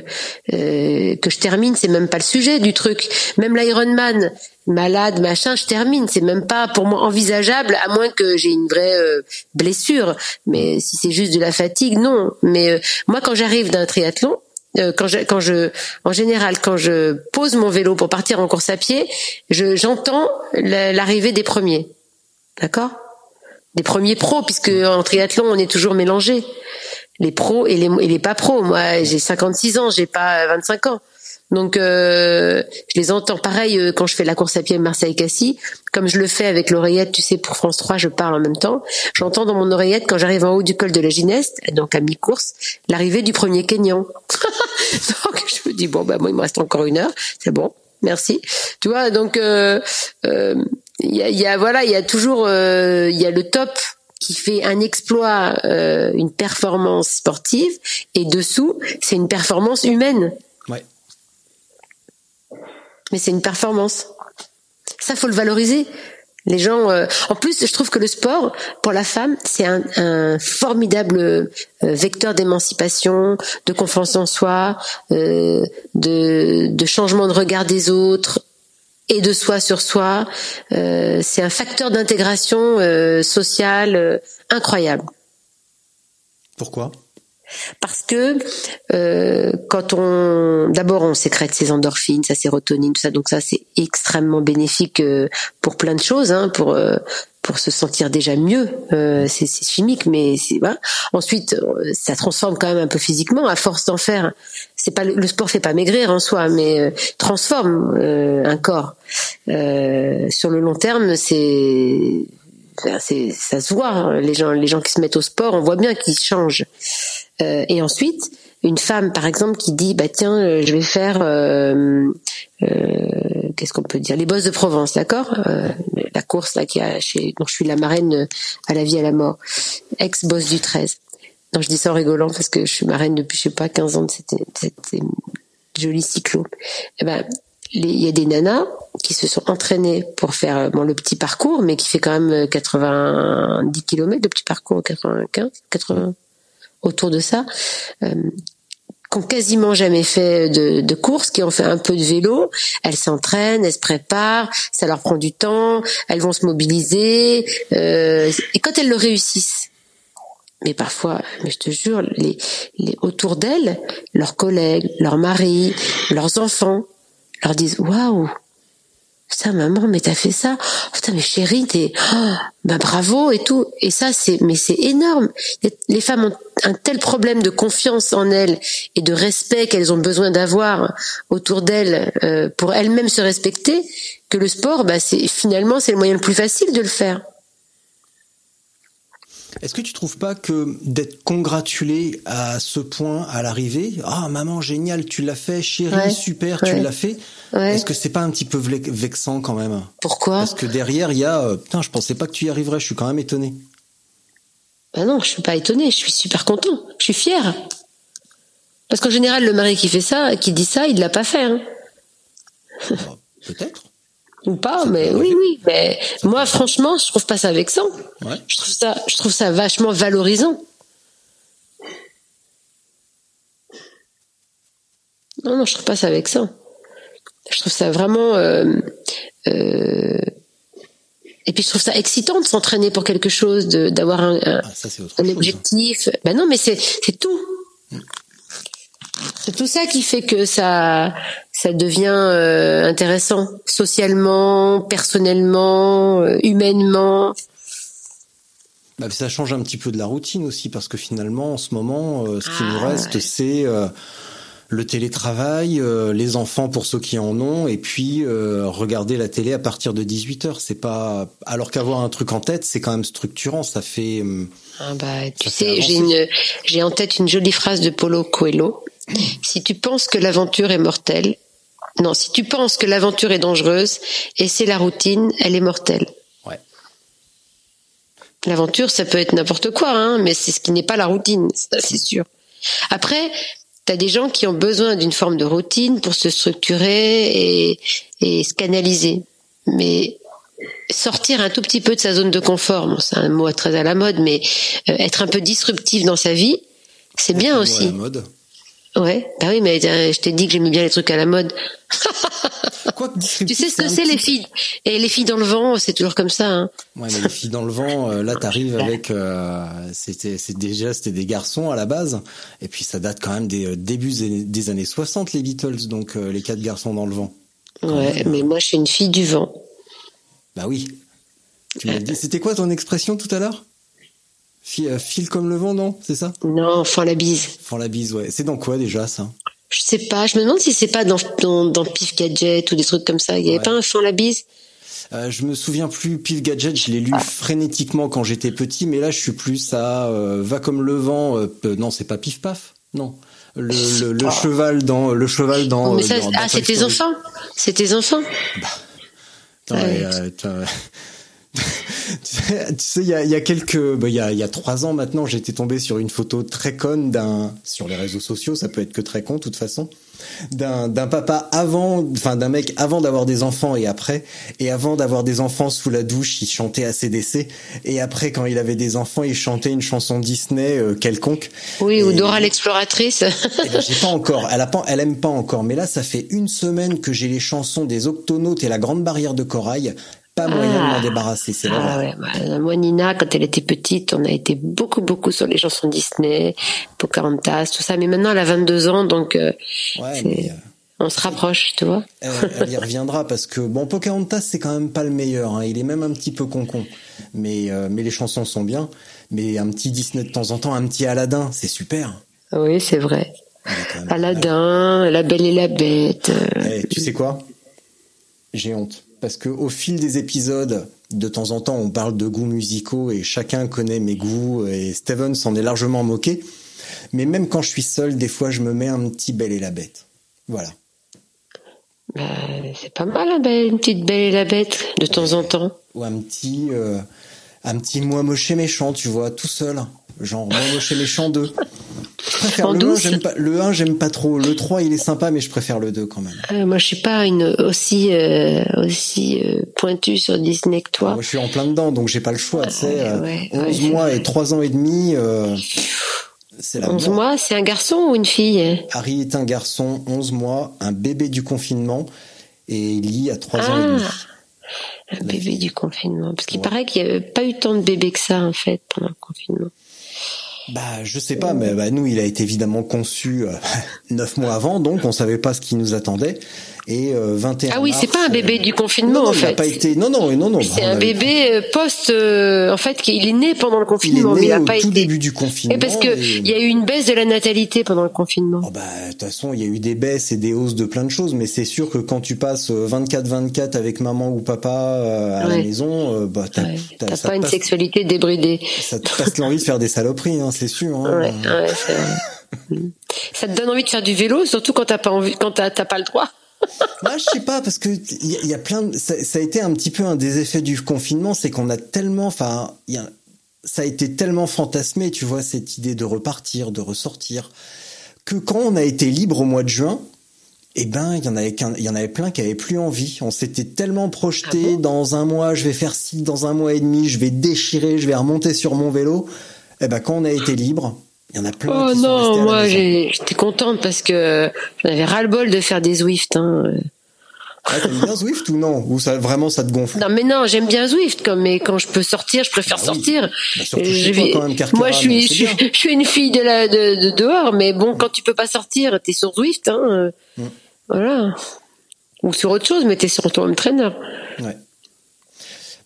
euh, que je termine, c'est même pas le sujet du truc. Même l'Ironman, malade, machin, je termine. C'est même pas pour moi envisageable, à moins que j'ai une vraie euh, blessure. Mais si c'est juste de la fatigue, non. Mais euh, moi, quand j'arrive d'un triathlon, euh, quand je, quand je, en général, quand je pose mon vélo pour partir en course à pied, je, j'entends la- l'arrivée des premiers. D'accord? Des premiers pros, puisque en triathlon, on est toujours mélangé. Les pros et les, et les pas pros. Moi, j'ai 56 ans, j'ai pas 25 ans. Donc, euh, je les entends pareil euh, quand je fais la course à pied Marseille-Cassis, comme je le fais avec l'oreillette, tu sais, pour France 3, je parle en même temps. J'entends dans mon oreillette, quand j'arrive en haut du col de la Gineste, donc à mi-course, l'arrivée du premier Kenyan. <laughs> donc, je me dis, bon, bah, moi, il me reste encore une heure, c'est bon, merci. Tu vois, donc, euh, euh, il y a, y a voilà il y a toujours euh, il y a le top qui fait un exploit euh, une performance sportive et dessous c'est une performance humaine. Ouais. mais c'est une performance. Ça faut le valoriser. Les gens euh, en plus je trouve que le sport pour la femme c'est un, un formidable euh, vecteur d'émancipation de confiance en soi euh, de, de changement de regard des autres et de soi sur soi. Euh, c'est un facteur d'intégration euh, sociale euh, incroyable. Pourquoi? Parce que euh, quand on, d'abord, on sécrète ses endorphines, sa sérotonine, tout ça, donc ça c'est extrêmement bénéfique euh, pour plein de choses, hein, pour euh, pour se sentir déjà mieux. Euh, c'est chimique, mais c'est voilà. Ensuite, euh, ça transforme quand même un peu physiquement à force d'en faire. C'est pas le sport fait pas maigrir en soi, mais euh, transforme euh, un corps. Sur le long terme, c'est c'est ça se voit hein. les gens les gens qui se mettent au sport on voit bien qu'ils changent Euh, et ensuite une femme, par exemple, qui dit, bah tiens, euh, je vais faire, euh, euh, qu'est-ce qu'on peut dire, les bosses de Provence, d'accord? Euh, La course là qui a chez, dont je suis la marraine à la vie et à la mort, ex-boss du 13. Non, je dis ça en rigolant parce que je suis marraine depuis, je sais pas, 15 ans de cette, cette joli cyclo. Eh ben, il y a des nanas qui se sont entraînées pour faire bon, le petit parcours, mais qui fait quand même 90 km de petit parcours, 95, 80, autour de ça, euh, qui ont quasiment jamais fait de, de course, qui ont fait un peu de vélo, elles s'entraînent, elles se préparent, ça leur prend du temps, elles vont se mobiliser, euh, et quand elles le réussissent, mais parfois, mais je te jure, les, les autour d'elles, leurs collègues, leurs maris, leurs enfants, leur disent waouh ça maman mais t'as fait ça. Oh, putain mais chérie t'es oh, bah bravo et tout. Et ça c'est mais c'est énorme. Les femmes ont un tel problème de confiance en elles et de respect qu'elles ont besoin d'avoir autour d'elles euh, pour elles-mêmes se respecter que le sport bah c'est finalement c'est le moyen le plus facile de le faire est-ce que tu trouves pas que d'être congratulé à ce point à l'arrivée, ah maman génial, tu l'as fait, chérie super, tu l'as fait. Est-ce que c'est pas un petit peu vexant quand même? Pourquoi? Parce que derrière il y a, euh, putain, je pensais pas que tu y arriverais, je suis quand même étonné. Ben non, je suis pas étonné, je suis super content, je suis fière. Parce qu'en général, le mari qui fait ça, qui dit ça, il l'a pas fait. Hein. Peut-être ou pas, mais oui, oui. Mais moi, franchement, je trouve pas ça vexant. Je trouve ça, je trouve ça vachement valorisant. Non, non, je trouve pas ça vexant. Je trouve ça vraiment. Euh, euh, et puis je trouve ça excitant de s'entraîner pour quelque chose, d'avoir un, un, ah, objectif. Ben non, mais c'est tout. Mm. C'est tout ça qui fait que ça, ça devient euh, intéressant socialement, personnellement, euh, humainement. Bah, ça change un petit peu de la routine aussi parce que finalement en ce moment euh, ce qui nous ah, reste c'est le télétravail, les enfants pour ceux qui en ont et puis regarder la télé à partir de 18 h c'est pas alors qu'avoir un truc en tête c'est quand même structurant. Ça fait ah bah, tu sais j'ai une j'ai en tête une jolie phrase de Paulo Coelho si tu penses que l'aventure est mortelle non, si tu penses que l'aventure est dangereuse et c'est la routine, elle est mortelle. Ouais. L'aventure, ça peut être n'importe quoi, hein, mais c'est ce qui n'est pas la routine, c'est sûr. Après, tu as des gens qui ont besoin d'une forme de routine pour se structurer et, et se canaliser. Mais sortir un tout petit peu de sa zone de confort, c'est un mot très à la mode, mais euh, être un peu disruptif dans sa vie, c'est bien aussi. À la mode. Ouais, bah oui, mais euh, je t'ai dit que j'aimais bien les trucs à la mode. <laughs> tu sais ce que c'est les filles? Et les filles dans le vent, c'est toujours comme ça. Hein. Ouais, mais les filles dans le vent, euh, là t'arrives <laughs> avec, euh, c'était, c'est déjà c'était des garçons à la base, et puis ça date quand même des débuts des années 60 les Beatles, donc les quatre garçons dans le vent. Ouais, mais moi je suis une fille du vent. Bah oui. Tu m'as dit, c'était quoi ton expression tout à l'heure? File comme le vent, non C'est ça? Non, fend la bise. Fend la bise, ouais. C'est dans quoi déjà ça? Je sais pas. Je me demande si c'est pas dans, dans, Pif Gadget ou des trucs comme ça. Il y avait pas un fend la bise? Euh, je me souviens plus, Pif Gadget, je l'ai lu ah. frénétiquement quand j'étais petit, mais là je suis plus à euh, Va comme le vent. Euh, non, c'est pas Pif Paf, non. Le, le, cheval dans le cheval dans. mais ça, ah, c'est tes enfants, c'est tes enfants. Bah. <laughs> tu sais, il y a, y a, quelques, bah, il y, a, y a trois ans maintenant, j'étais tombé sur une photo très conne d'un, sur les réseaux sociaux, ça peut être que très con, de toute façon, d'un, papa avant, enfin d'un mec avant d'avoir des enfants et après, et avant d'avoir des enfants sous la douche, il chantait ACDC, et après quand il avait des enfants, il chantait une chanson Disney euh, quelconque. Oui, ou Dora l'exploratrice. ben, j'ai pas encore, elle a pas, elle aime pas encore, mais là ça fait une semaine que j'ai les chansons des Octonautes et la Grande Barrière de Corail pas moyen de m'en ah. débarrasser, c'est ah, ouais, bah, Moi, Nina, quand elle était petite, on a été beaucoup, beaucoup sur les chansons Disney, Pocahontas, tout ça. Mais maintenant, elle a 22 ans, donc euh, euh, on se rapproche, tu vois. Elle, y reviendra parce que bon, Pocahontas, c'est quand même pas le meilleur. Hein. Il est même un petit peu concon, mais euh, mais les chansons sont bien. Mais un petit Disney de temps en temps, un petit Aladdin, c'est super. Oui, c'est vrai. Aladdin, La Belle et la Bête. Eh, tu sais quoi? J'ai honte parce que au fil des épisodes, de temps en temps, on parle de goûts musicaux et chacun connaît mes goûts et Steven s'en est largement moqué. Mais même quand je suis seul, des fois, je me mets un petit Belle et la Bête. Voilà. Bah, c'est pas mal, hein, une petite Belle et la Bête, de temps en temps. Ou un petit, euh, un petit moi moche et méchant, tu vois, tout seul. Genre moche et méchant 2. Je préfère En le 1, douce j'aime pas, le 1, j'aime pas trop. Le 3, il est sympa, mais je préfère le 2 quand même. Euh, moi, je suis pas une aussi euh, aussi euh, pointue sur Disney que toi. Moi, je suis en plein dedans, donc j'ai pas le choix, tu sais. ouais, euh, ouais, 11 mois et 3 ans et demi, euh, c'est la 11 mort. mois, c'est un garçon ou une fille Harry est un garçon, 11 mois, un bébé du confinement, et Ellie a 3 ans et Ah, demi. un bébé du confinement. Parce qu'il Ouais. paraît qu'il n'y avait pas eu tant de bébés que ça, en fait, pendant le confinement. Bah, je sais pas, mais bah, nous, il a été évidemment conçu euh, <laughs> 9 mois avant, donc on savait pas ce qui nous attendait. Et euh, 21 Ah oui, c'est pas un bébé euh, du confinement, non, non, en il a fait. pas été. Non, non, non, non. C'est un bébé euh, post. euh, en fait, il est né pendant le Il est confinement, mais né il n'a au pas tout été. début du confinement. Et parce que et- il y a eu une baisse de la natalité pendant le confinement. Oh bah, de toute façon, il y a eu des baisses et des hausses de plein de choses, mais c'est sûr que quand tu passes 24-24 avec maman ou papa euh, à la maison, euh, bah, t'as, Ouais, pas une passe, sexualité débridée. ça te passe l'envie de faire des saloperies, hein, c'est sûr. Hein. Ouais, ouais, c'est vrai. <laughs> Ça te donne envie de faire du vélo, surtout quand t'as pas envie, quand t'as pas le droit. Moi, je sais pas parce que il y, a- il y a plein. De, ça, ça a été un petit peu un des effets du confinement, c'est qu'on a tellement, enfin, ça a été tellement fantasmé, tu vois, cette idée de repartir, de ressortir, que quand on a été libre au mois de juin, eh ben, il y en avait il y en avait plein qui avaient plus envie. On s'était tellement projeté Ah bon? dans un mois, je vais faire ci, dans un mois et demi, je vais déchirer, je vais remonter sur mon vélo. Eh ben, quand on a été libre, il y en a plein Oh qui sont restés à non, moi j'étais contente parce que j'en avais ras le bol de faire des Zwift. Hein. Ah, t'aimes bien Zwift ou non? Ou ça vraiment ça te gonfle? Non mais non, j'aime bien Zwift, comme mais quand je peux sortir, je préfère Bah oui. sortir. Bah, je vais- quand même, Carquera, Moi je suis, je <laughs> je une fille de la de, de dehors, mais bon, quand tu peux pas sortir, t'es sur Zwift, hein. euh, Mm. Voilà. Ou sur autre chose, mais t'es sur ton home trainer. Ouais.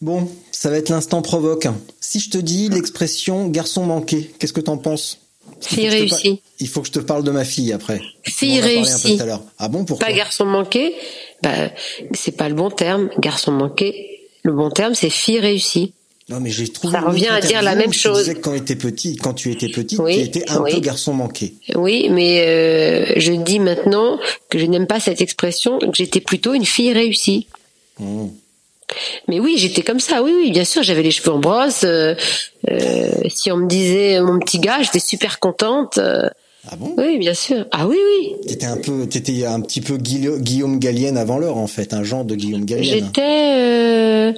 Bon, ça va être l'instant provoque. Si je te dis l'expression garçon manqué, qu'est-ce que t'en penses? Fille par- réussie. Il faut que je te parle de ma fille après. Fille un peu réussie. tout à l'heure. Ah bon, pourquoi? Pas garçon manqué, bah c'est pas le bon terme. Garçon manqué, le bon terme c'est fille réussie. Non, mais j'ai trouvé. Ça revient à dire la même où tu chose. disais que quand, étais petit, quand tu étais petite, Oui, tu étais un oui. peu garçon manqué. Oui, mais euh, je dis maintenant que je n'aime pas cette expression, que j'étais plutôt une fille réussie. Mmh. Mais oui, j'étais comme ça. Oui, oui, bien sûr, j'avais les cheveux en brosse. euh, euh, si on me disait mon petit gars, j'étais super contente. euh, Ah bon? oui, bien sûr. Ah oui, oui. T'étais un peu, t'étais un petit peu Guilla- Guillaume Gallienne avant l'heure en fait, un genre de Guillaume Gallienne. J'étais, euh,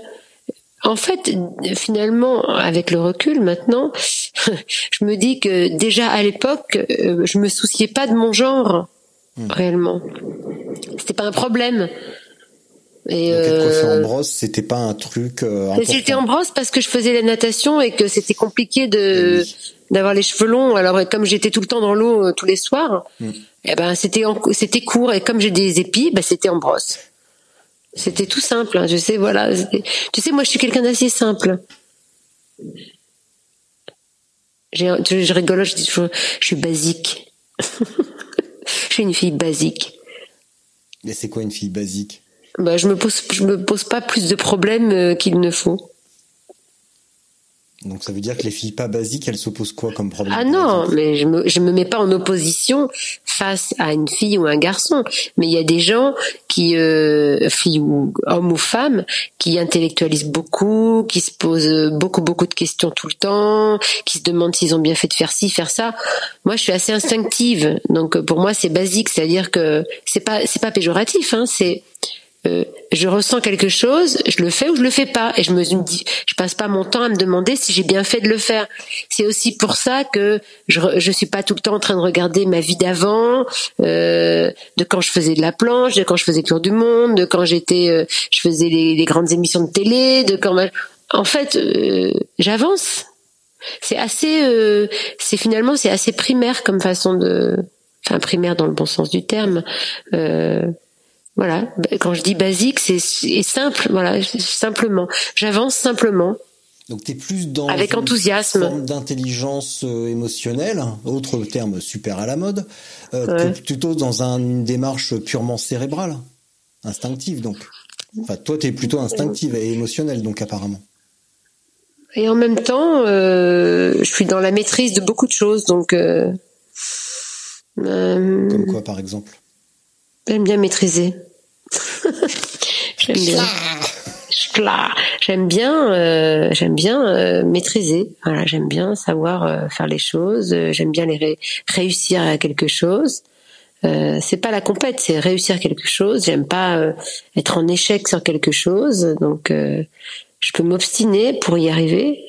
en fait, finalement, avec le recul maintenant, <laughs> je me dis que déjà à l'époque, euh, je me souciais pas de mon genre Hmm. réellement. C'était pas un problème. Et Donc être coiffé euh, en brosse, c'était pas un truc euh. J'étais en brosse parce que je faisais la natation et que c'était compliqué de Oui. d'avoir les cheveux longs. Alors comme j'étais tout le temps dans l'eau euh, tous les soirs, Mm. eh ben c'était en- c'était court et comme j'ai des épis, ben c'était en brosse. C'était tout simple. hein, je sais, voilà. c'était- Tu sais, moi je suis quelqu'un d'assez simple. Je, je rigole, je dis toujours, je suis basique. <laughs> je suis une fille basique. Mais c'est quoi une fille basique? Bah, je me pose, je me pose pas plus de problèmes euh, qu'il ne faut. Donc ça veut dire que les filles pas basiques, elles s'opposent quoi comme problème Ah non, mais je me, je me mets pas en opposition face à une fille ou un garçon. Mais il y a des gens qui, euh, filles ou hommes ou femmes, qui intellectualisent beaucoup, qui se posent beaucoup beaucoup de questions tout le temps, qui se demandent s'ils ont bien fait de faire ci, faire ça. Moi, je suis assez instinctive, donc pour moi c'est basique, c'est-à-dire que c'est pas c'est pas péjoratif, hein, c'est euh, je ressens quelque chose, je le fais ou je le fais pas, et je me dis, je passe pas mon temps à me demander si j'ai bien fait de le faire. C'est aussi pour ça que je, je suis pas tout le temps en train de regarder ma vie d'avant, euh, de quand je faisais de la planche, de quand je faisais le tour du monde, de quand j'étais, euh, je faisais les, les grandes émissions de télé, de quand, ma- en fait, euh, j'avance. C'est assez, euh, c'est finalement c'est assez primaire comme façon de, enfin primaire dans le bon sens du terme. Euh, voilà, quand je dis basique, c'est simple, voilà, simplement. J'avance simplement. Donc t'es plus dans Avec une enthousiasme. forme d'intelligence euh, émotionnelle, autre terme super à la mode, euh, Ouais. plutôt dans un- une démarche purement cérébrale, instinctive donc. Enfin toi t'es plutôt instinctive et émotionnelle donc apparemment. Et en même temps, euh, je suis dans la maîtrise de beaucoup de choses, donc. Euh, Comme quoi, par exemple J'aime bien maîtriser. <laughs> j'aime bien. J'aime bien, euh, j'aime bien euh, maîtriser. Voilà, j'aime bien savoir euh, faire les choses. j'aime bien les ré- réussir à quelque chose. C'est pas la compète, c'est réussir quelque chose. J'aime pas être en échec sur quelque chose, donc je peux m'obstiner pour y arriver.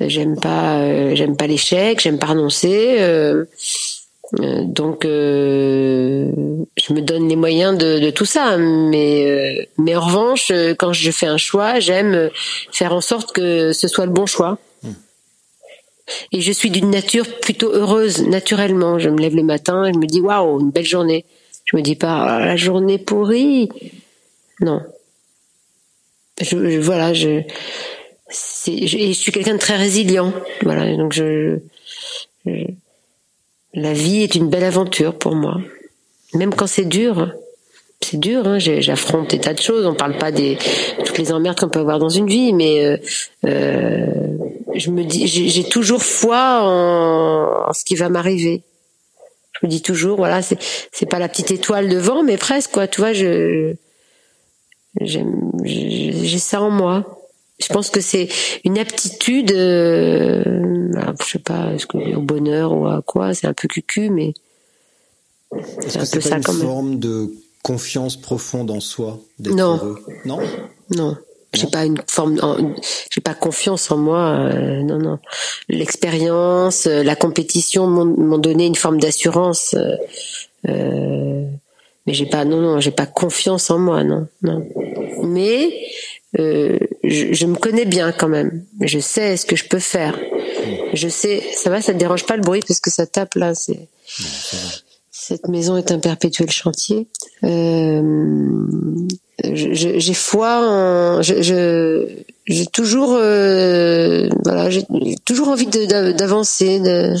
J'aime pas, j'aime pas l'échec, j'aime pas renoncer. Euh, donc, euh, je me donne les moyens de, de tout ça. Mais, euh, mais en revanche, euh, quand je fais un choix, j'aime euh, faire en sorte que ce soit le bon choix. Et je suis d'une nature plutôt heureuse, naturellement. Je me lève le matin et je me dis waouh, une belle journée. Je me dis pas Ah, la journée pourrie. Non. Je, je- voilà, je, c'est, je, et je suis quelqu'un de très résilient. Voilà, donc je, je la vie est une belle aventure pour moi. Même quand c'est dur, c'est dur. Hein, j'affronte des tas de choses. On parle pas des toutes les emmerdes qu'on peut avoir dans une vie, mais euh, euh, je me dis, j'ai toujours foi en, ce qui va m'arriver. Je me dis toujours, voilà, c'est pas la petite étoile devant, mais presque quoi. Tu vois, je j'ai ça en moi. Je pense que c'est une aptitude, euh, alors, je sais pas, est-ce que au bonheur ou à quoi, c'est un peu cucu, mais c'est un peu pas ça une quand même. forme de confiance profonde en soi d'être Non. heureux? Non? Non, j'ai pas une forme, j'ai pas confiance en moi. euh, non, non. L'expérience, euh, la compétition m'ont m'ont donné une forme d'assurance, euh, euh, mais j'ai pas, non, non, j'ai pas confiance en moi, non, non. Mais euh, je, me connais bien quand même. Je sais ce que je peux faire. Je sais, ça va, ça te dérange pas le bruit parce que ça tape là. Cette maison est un perpétuel chantier. Euh, j'ai foi en, je, j'ai toujours, euh, voilà, j'ai toujours envie de- d'a- d'avancer. De,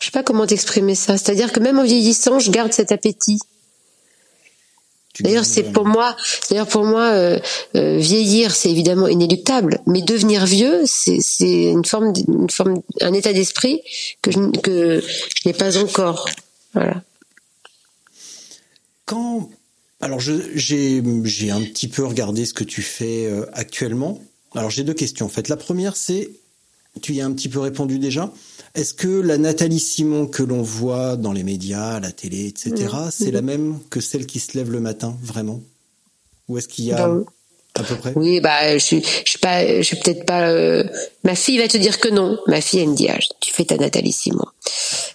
je sais pas comment t'exprimer ça. C'est-à-dire que même en vieillissant, je garde cet appétit. D'ailleurs, c'est vraiment- pour moi. D'ailleurs, pour moi, euh, euh, vieillir, c'est évidemment inéluctable. Mais devenir vieux, c'est c'est une forme, une forme, un état d'esprit que je, que je n'ai pas encore. Voilà. Quand alors je j'ai j'ai un petit peu regardé ce que tu fais euh, actuellement. Alors j'ai deux questions en fait. La première c'est tu y as un petit peu répondu déjà. Est-ce que la Nathalie Simon que l'on voit dans les médias, à la télé, etc., c'est la même que celle qui se lève le matin, vraiment? Ou est-ce qu'il y a Bah. À peu près Oui, bah, je suis, je suis pas, je suis peut-être pas. euh, Ma fille va te dire que non. Ma fille, elle me dit, ah, tu fais ta Nathalie Simon.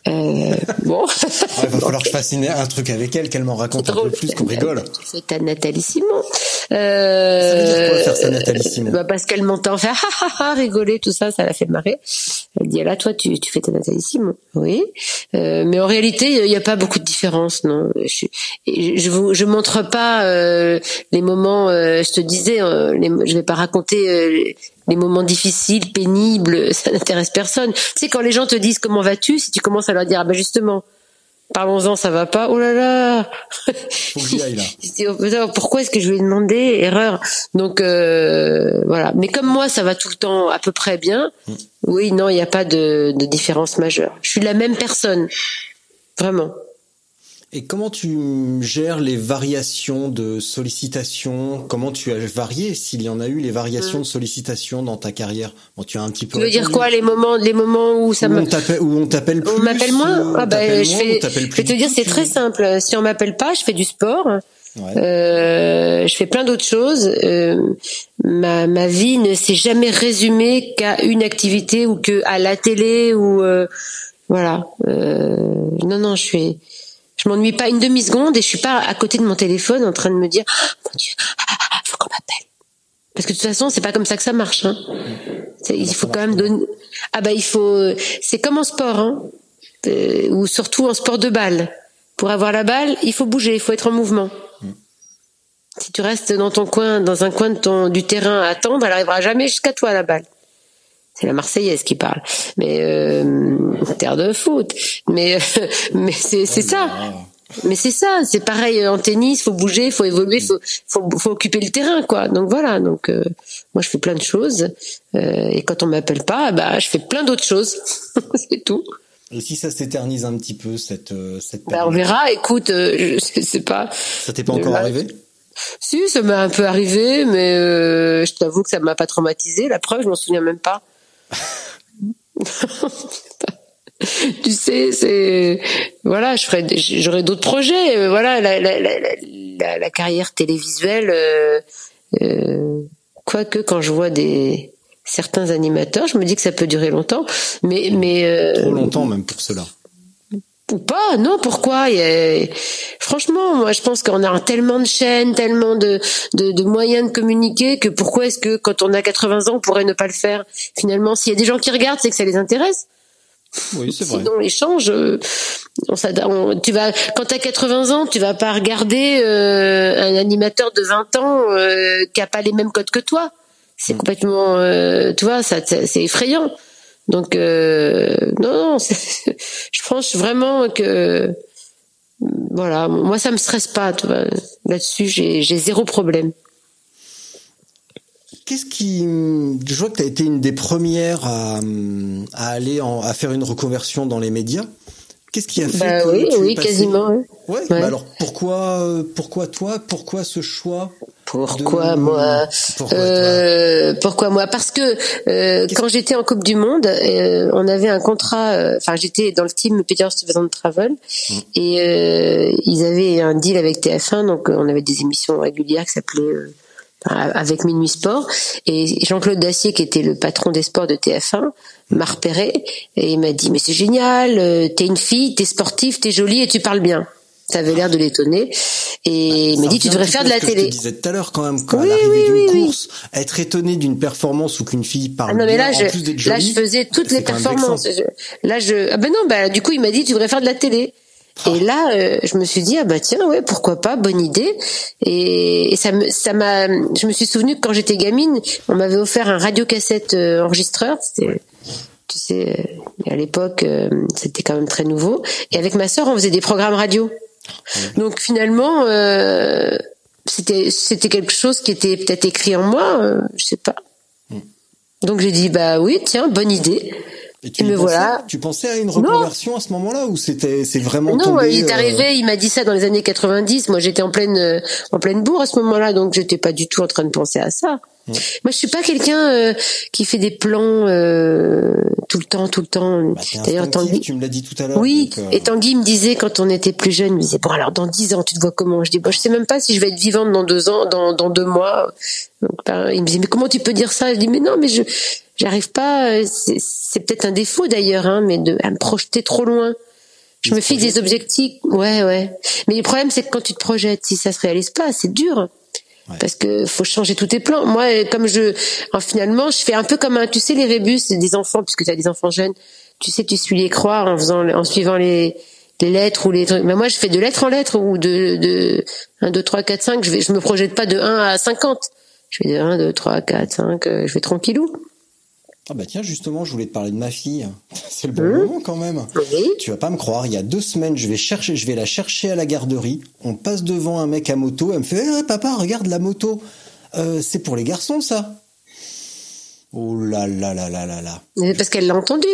Euh, bon. <laughs> Ah, Il va falloir que je fasse un truc avec elle, qu'elle m'en raconte un peu plus, qu'on rigole. <laughs> Tu fais ta Nathalie Simon. Euh, Ça veut dire quoi, faire sa Nathalie Simon bah Parce qu'elle m'entend faire ha ha ha rigoler, tout ça, ça la fait marrer. Elle dit, là, toi, tu, tu fais ta Nathalie Simon. Oui. Euh, mais en réalité, il n'y a pas beaucoup de différence, non. Je, je, je vous, je montre pas euh, les moments. euh, je te disais, euh, les, je vais pas raconter. euh, les moments difficiles, pénibles, <laughs> ça n'intéresse personne. Tu sais, quand les gens te disent comment vas-tu, si tu commences à leur dire, ah ben justement, parlons-en, ça va pas, oh là là Faut que aille <laughs> oh, pourquoi est-ce que je lui ai demandé Erreur? Donc euh, voilà. Mais comme moi, ça va tout le temps à peu près bien. Oui, non, il n'y a pas de, de différence majeure. Je suis la même personne, vraiment. Et comment tu gères les variations de sollicitation Comment tu as varié, s'il y en a eu, les variations de sollicitation dans ta carrière? Bon, tu as un petit peu. Tu veux dire quoi les moments, les moments où ça Où on t'appelle, où on t'appelle plus On m'appelle moins? on Ah bah, je moins, fais. Je vais te dire, c'est très simple. Si on m'appelle pas, je fais du sport. Ouais. Euh, je fais plein d'autres choses. Euh, ma, ma vie ne s'est jamais résumée qu'à une activité ou que à la télé ou euh, voilà. Euh, non, non, je suis. Je m'ennuie pas une demi seconde et je suis pas à côté de mon téléphone en train de me dire Ah, mon Dieu, ah, faut qu'on m'appelle. Parce que de toute façon, c'est pas comme ça que ça marche. Hein. Il faut quand même donner. Ah bah il faut. C'est comme en sport, hein. Euh, ou surtout en sport de balle. Pour avoir la balle, il faut bouger, il faut être en mouvement. Si tu restes dans ton coin, dans un coin de ton, du terrain à attendre, elle arrivera jamais jusqu'à toi la balle. C'est la Marseillaise qui parle, mais euh, terre de foot. Mais <laughs> mais c'est c'est ça. Mais c'est ça, c'est pareil en tennis, faut bouger, faut évoluer, faut, faut, faut occuper le terrain, quoi. Donc voilà, donc euh, moi je fais plein de choses euh, et quand on m'appelle pas, bah je fais plein d'autres choses, <laughs> c'est tout. Et si ça s'éternise un petit peu cette euh, cette Bah, on verra. Écoute, euh, <laughs> je sais pas. Ça t'est pas encore Là, arrivé? Si, ça m'est un peu arrivé, mais euh, je t'avoue que ça m'a pas traumatisé. La preuve, je m'en souviens même pas. Tu sais, c'est voilà, je ferais, j'aurais d'autres projets. euh, Voilà, la, carrière télévisuelle. Euh, euh, quoique quand je vois des certains animateurs, je me dis que ça peut durer longtemps. Mais Trop longtemps même pour cela. Ou pas non pourquoi? Franchement moi je pense qu'on a tellement de chaînes tellement de, de, de moyens de communiquer que pourquoi est-ce que quand on a 80 ans on pourrait ne pas le faire? Finalement s'il y a des gens qui regardent c'est que ça les intéresse. Oui, c'est vrai. sinon l'échange euh, on on- tu vas quand tu as 80 ans tu vas pas regarder euh, un animateur de 20 ans euh, qui a pas les mêmes codes que toi. C'est complètement euh, tu vois ça- c'est effrayant donc euh, non, non <laughs> je pense vraiment que voilà moi ça me stresse pas là-dessus j'ai j'ai zéro problème Qu'est-ce qui je vois que tu as été une des premières à, à aller en, à faire une reconversion dans les médias. Qu'est-ce qui a fait bah que oui tu es oui passé- quasiment hein. Ouais, Ouais. bah alors pourquoi euh, pourquoi toi Pourquoi ce choix Pourquoi de- moi Pourquoi Euh, Pourquoi moi? Parce que euh, quand j'étais en Coupe du Monde, euh, on avait un contrat. euh, Enfin, j'étais dans le team Peter Stuyvesant Travel Mm. et euh, ils avaient un deal avec TF1, donc on avait des émissions régulières qui s'appelaient avec Minuit Sport. Et Jean-Claude Dacier, qui était le patron des sports de TF1, m'a repéré et m'a dit mais c'est génial, euh, t'es une fille, t'es sportive, t'es jolie et tu parles bien. Ça avait l'air de l'étonner et il m'a dit tu devrais faire de à la que Je télé. te disais tout à l'heure quand même qu'à Oui, l'arrivée oui, d'une oui, oui. course, être étonné d'une performance ou qu'une fille parle Ah non mais bien, là en je plus d'être là je faisais toutes les quand performances. Je- là je ah ben non bah du coup il m'a dit tu devrais faire de la télé. Et là euh, je me suis dit ah bah tiens ouais pourquoi pas bonne idée et, et ça me ça m'a je me suis souvenu que quand j'étais gamine on m'avait offert un radiocassette euh, enregistreur c'était tu sais euh, à l'époque euh, c'était quand même très nouveau et avec ma sœur on faisait des programmes radio. Donc finalement euh, c'était c'était quelque chose qui était peut-être écrit en moi euh, je sais pas. Donc j'ai dit bah oui tiens bonne idée. Et tu, me pensais voilà. tu pensais à une reconversion à ce moment-là ou c'était c'est vraiment Non, tombé il est euh, arrivé, il m'a dit ça dans les années 90. Moi, j'étais en pleine euh, en pleine bourre à ce moment-là, donc j'étais pas du tout en train de penser à ça. Moi, je suis pas quelqu'un euh, qui fait des plans euh, tout le temps, tout le temps. bah, D'ailleurs, Tanguy, tu me l'as dit tout à l'heure. oui, donc, euh, et Tanguy me disait quand on était plus jeune, il me disait bon alors dans dix ans tu te vois comment? Je dis bon je sais même pas si je vais être vivante dans deux ans, dans dans deux mois. Donc, ben, il me disait mais comment tu peux dire ça? Je dis mais non mais je j'arrive pas. euh, C'est peut-être un défaut d'ailleurs, hein, mais de à me projeter trop loin. Je me fixe des objectifs, ouais ouais. Mais le problème c'est que quand tu te projettes, si ça se réalise pas, c'est dur. Parce que faut changer tous tes plans. Moi, euh, comme je, en, finalement, je fais un peu comme un, tu sais, les rébus des enfants, puisque tu as des enfants jeunes. Tu sais, tu suis les croix en faisant, en suivant les, les lettres ou les trucs. Mais moi, je fais de lettre en lettre ou de, de 1, 2, 3, 4, 5. Je vais, je me projette pas de 1 à 50. Je fais de 1, 2, 3, 4, 5. euh, Je vais tranquillou. Ah bah tiens, justement, je voulais te parler de ma fille. <laughs> C'est le bon Mmh. moment quand même. Tu vas pas me croire, il y a deux semaines, je vais chercher, je vais la chercher à la garderie. On passe devant un mec à moto, elle me fait Eh, papa, regarde la moto. Euh, c'est pour les garçons ça." Oh là là là là là là. Mais Parce qu'elle l'a entendu.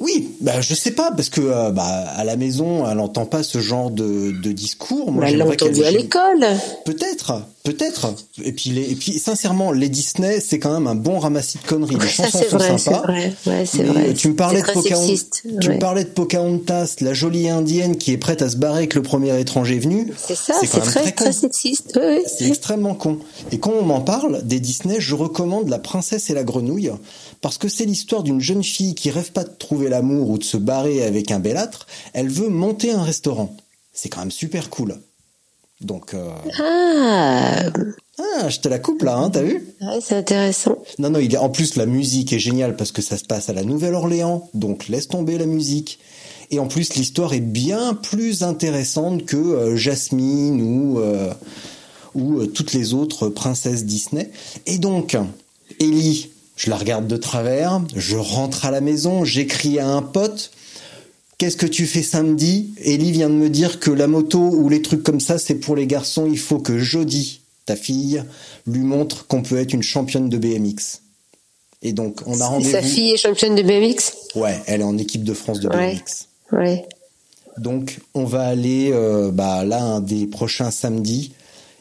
Oui, bah je sais pas parce que euh, bah à la maison, elle n'entend pas ce genre de, de discours. Moi, Bah, elle l'a entendu à l'école. Peut-être, peut-être. Et puis, les, et puis sincèrement, les Disney, c'est quand même un bon ramassis de conneries. Les Ça, chansons c'est sont vrai, c'est sympas. vrai. Ouais, vrai. Tu me parlais de Pocahontas. Tu ouais. me parlais de Pocahontas, la jolie indienne qui est prête à se barrer avec le premier étranger venu. C'est ça, c'est très, très sexiste. Oui. C'est extrêmement con. Et quand on m'en parle des Disney, je recommande La Princesse et la Grenouille parce que c'est l'histoire d'une jeune fille qui rêve pas de trouver l'amour ou de se barrer avec un belâtre. Elle veut monter un restaurant. C'est quand même super cool. Donc, euh... Ah, ah, je te la coupe là, hein, t'as vu? Ouais, c'est intéressant. Non, non, il est, en plus la musique est géniale parce que ça se passe à la Nouvelle-Orléans, donc laisse tomber la musique. Et en plus l'histoire est bien plus intéressante que euh, Jasmine ou euh, ou toutes les autres princesses Disney. Et donc Ellie, je la regarde de travers, je rentre à la maison, j'écris à un pote. Qu'est-ce que tu fais samedi? Ellie vient de me dire que la moto ou les trucs comme ça, c'est pour les garçons. Il faut que Jody, ta fille, lui montre qu'on peut être une championne de BMX. Et donc, on a rendez-vous. Sa fille est championne de BMX Ouais, elle est en équipe de France de Ouais. BMX. Ouais. Donc, on va aller euh, bah, là un des prochains samedis.